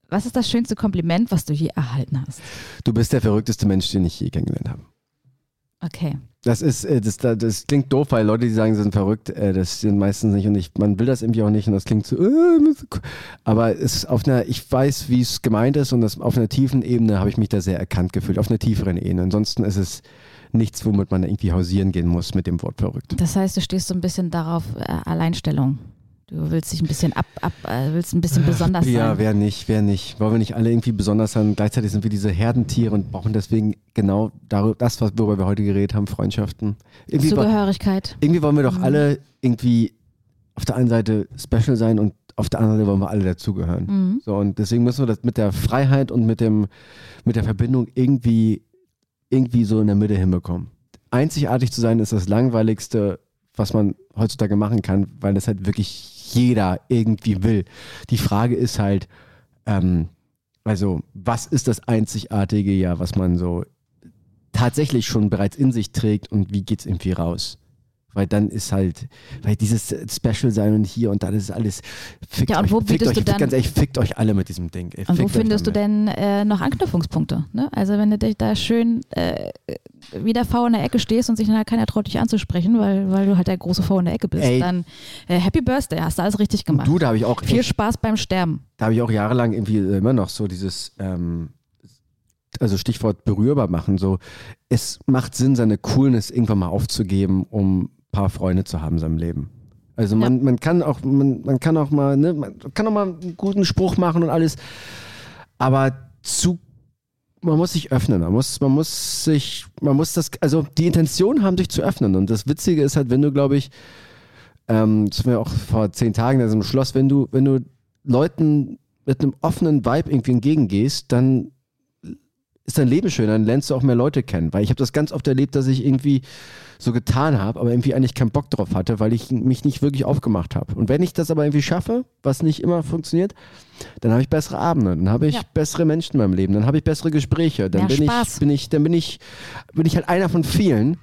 Was ist das schönste Kompliment, was du je erhalten hast? Du bist der verrückteste Mensch, den ich je kennengelernt habe. Okay. Das ist, äh, das, das, klingt doof, weil Leute, die sagen, sie sind verrückt, äh, das sind meistens nicht und ich, man will das irgendwie auch nicht und das klingt so, äh, aber es auf einer, ich weiß, wie es gemeint ist und das, auf einer tiefen Ebene habe ich mich da sehr erkannt gefühlt, auf einer tieferen Ebene. Ansonsten ist es nichts, womit man irgendwie hausieren gehen muss mit dem Wort verrückt. Das heißt, du stehst so ein bisschen darauf, Alleinstellung. Du willst dich ein bisschen ab, ab äh, willst ein bisschen besonders Ja, sein. wer nicht, wer nicht. Wollen wir nicht alle irgendwie besonders sein? Gleichzeitig sind wir diese Herdentiere und brauchen deswegen genau darüber, das, worüber wir heute geredet haben, Freundschaften. Irgendwie, Zugehörigkeit. irgendwie wollen wir Mhm. doch alle irgendwie auf der einen Seite special sein und auf der anderen Seite wollen wir alle dazugehören. Mhm. So, und deswegen müssen wir das mit der Freiheit und mit, dem, mit der Verbindung irgendwie, irgendwie so in der Mitte hinbekommen. Einzigartig zu sein ist das Langweiligste, was man heutzutage machen kann, weil das halt wirklich jeder irgendwie will. Die Frage ist halt, ähm, also, was ist das Einzigartige ja, was man so tatsächlich schon bereits in sich trägt und wie geht's irgendwie raus? Weil dann ist halt, weil dieses Special sein und hier und da, das ist alles. Fickt Ja, und euch, wo fickt bietest euch, du dann- Ganz ehrlich, fickt euch alle mit diesem Ding. Ey, Und wo fickt euch findest du denn äh, noch Anknüpfungspunkte? Ne? Also wenn du dich da schön äh, wie der V in der Ecke stehst und sich dann halt keiner traut, dich anzusprechen, weil, weil du halt der große V in der Ecke bist, Ey. dann äh, Happy Birthday, hast du alles richtig gemacht. Du, da habe ich auch Viel Spaß beim Sterben. da habe ich auch jahrelang irgendwie immer noch so dieses, ähm, also Stichwort berührbar machen, so es macht Sinn, seine Coolness irgendwann mal aufzugeben, um paar Freunde zu haben in seinem Leben. Also man, man kann auch, man, man kann auch mal, ne, man kann auch mal einen guten Spruch machen und alles, aber zu man muss sich öffnen, man muss, man muss sich, man muss das, also die Intention haben, sich zu öffnen. Und das Witzige ist halt, wenn du, glaube ich, ähm, das haben wir auch vor zehn Tagen in einem Schloss, wenn du, wenn du Leuten mit einem offenen Vibe irgendwie entgegengehst, dann ist dein Leben schön, dann lernst du auch mehr Leute kennen. Weil ich habe das ganz oft erlebt, dass ich irgendwie so getan habe, aber irgendwie eigentlich keinen Bock drauf hatte, weil ich mich nicht wirklich aufgemacht habe. Und wenn ich das aber irgendwie schaffe, was nicht immer funktioniert, dann habe ich bessere Abende, dann habe ich Ja. bessere Menschen in meinem Leben, dann habe ich bessere Gespräche, dann Mehr bin Spaß. ich, bin ich, dann bin ich, bin ich halt einer von vielen.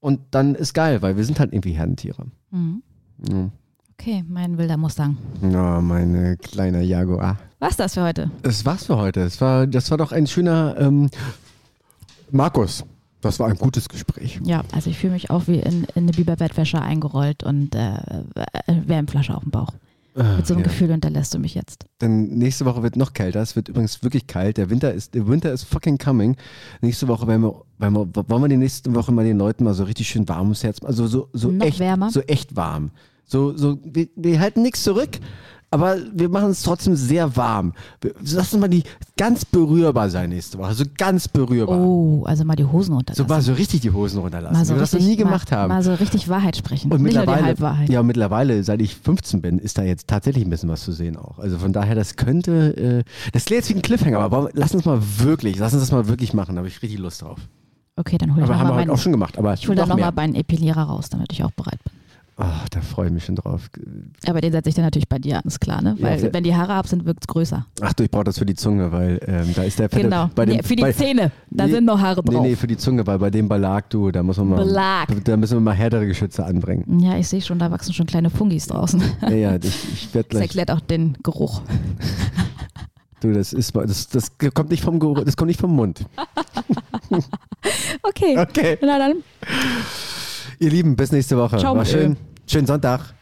Und dann ist geil, weil wir sind halt irgendwie Herdentiere. Mhm. Ja. Okay, mein wilder Mustang. Ja, meine kleine Jaguar. Was das für heute? Das war's für heute. Das war, das war doch ein schöner ähm, Markus. Das war ein gutes Gespräch. Ja, also ich fühle mich auch wie in, in eine Biberbettwäsche eingerollt und äh, äh, Wärmflasche auf dem Bauch. Mit so einem Ah, ja. Gefühl hinterlässt du mich jetzt. Denn nächste Woche wird noch kälter. Es wird übrigens wirklich kalt. Der Winter ist, der Winter ist fucking coming. Nächste Woche werden wir, werden wir, wollen wir die nächste Woche mal den Leuten mal so richtig schön warm ums Herz, also so, so Noch echt, wärmer? so echt warm. So, so, wir, wir halten nichts zurück, aber wir machen es trotzdem sehr warm. Wir- Lass uns mal die ganz berührbar sein nächste Woche. So ganz berührbar. Oh, also mal die Hosen runterlassen. So mal so richtig die Hosen runterlassen. mal so wie wir das noch richtig, nie gemacht mal, haben. Mal so richtig Wahrheit sprechen. Und Nicht nur die mittlerweile, Halbwahrheit. ja, mittlerweile, seit ich 15 bin, ist da jetzt tatsächlich ein bisschen was zu sehen auch. Also von daher, das könnte, äh, das klingt jetzt wie ein Cliffhanger, aber lass uns mal wirklich, lass uns das mal wirklich machen, da habe ich richtig Lust drauf. Okay, dann hol ich Aber haben wir nochmal heute auch meinen, schon gemacht, aber ich hol noch dann nochmal mehr. meinen Epilierer raus, damit ich auch bereit bin. Ach, da freue ich mich schon drauf. Aber den setze ich dann natürlich bei dir an, ist klar, ne? Ja, Weil der- wenn die Haare ab sind, wirkt es größer. Ach du, ich brauche das für die Zunge, weil ähm, da ist der fette, Genau. bei dem, nee, für die bei, Zähne, da Nee, sind noch Haare Nee, drauf. nee, für die Zunge, weil bei dem Belag, du, da muss man mal, Belag. da müssen wir mal härtere Geschütze anbringen. Ja, ich sehe schon, da wachsen schon kleine Fungis draußen. Ja, ja, ich, ich werde Das gleich, erklärt auch den Geruch. du, das ist, das, das kommt nicht vom Geruch, das kommt nicht vom Mund. Okay. Okay. Na dann. Ihr Lieben, bis nächste Woche. Ciao, War schön. Schönen Sonntag.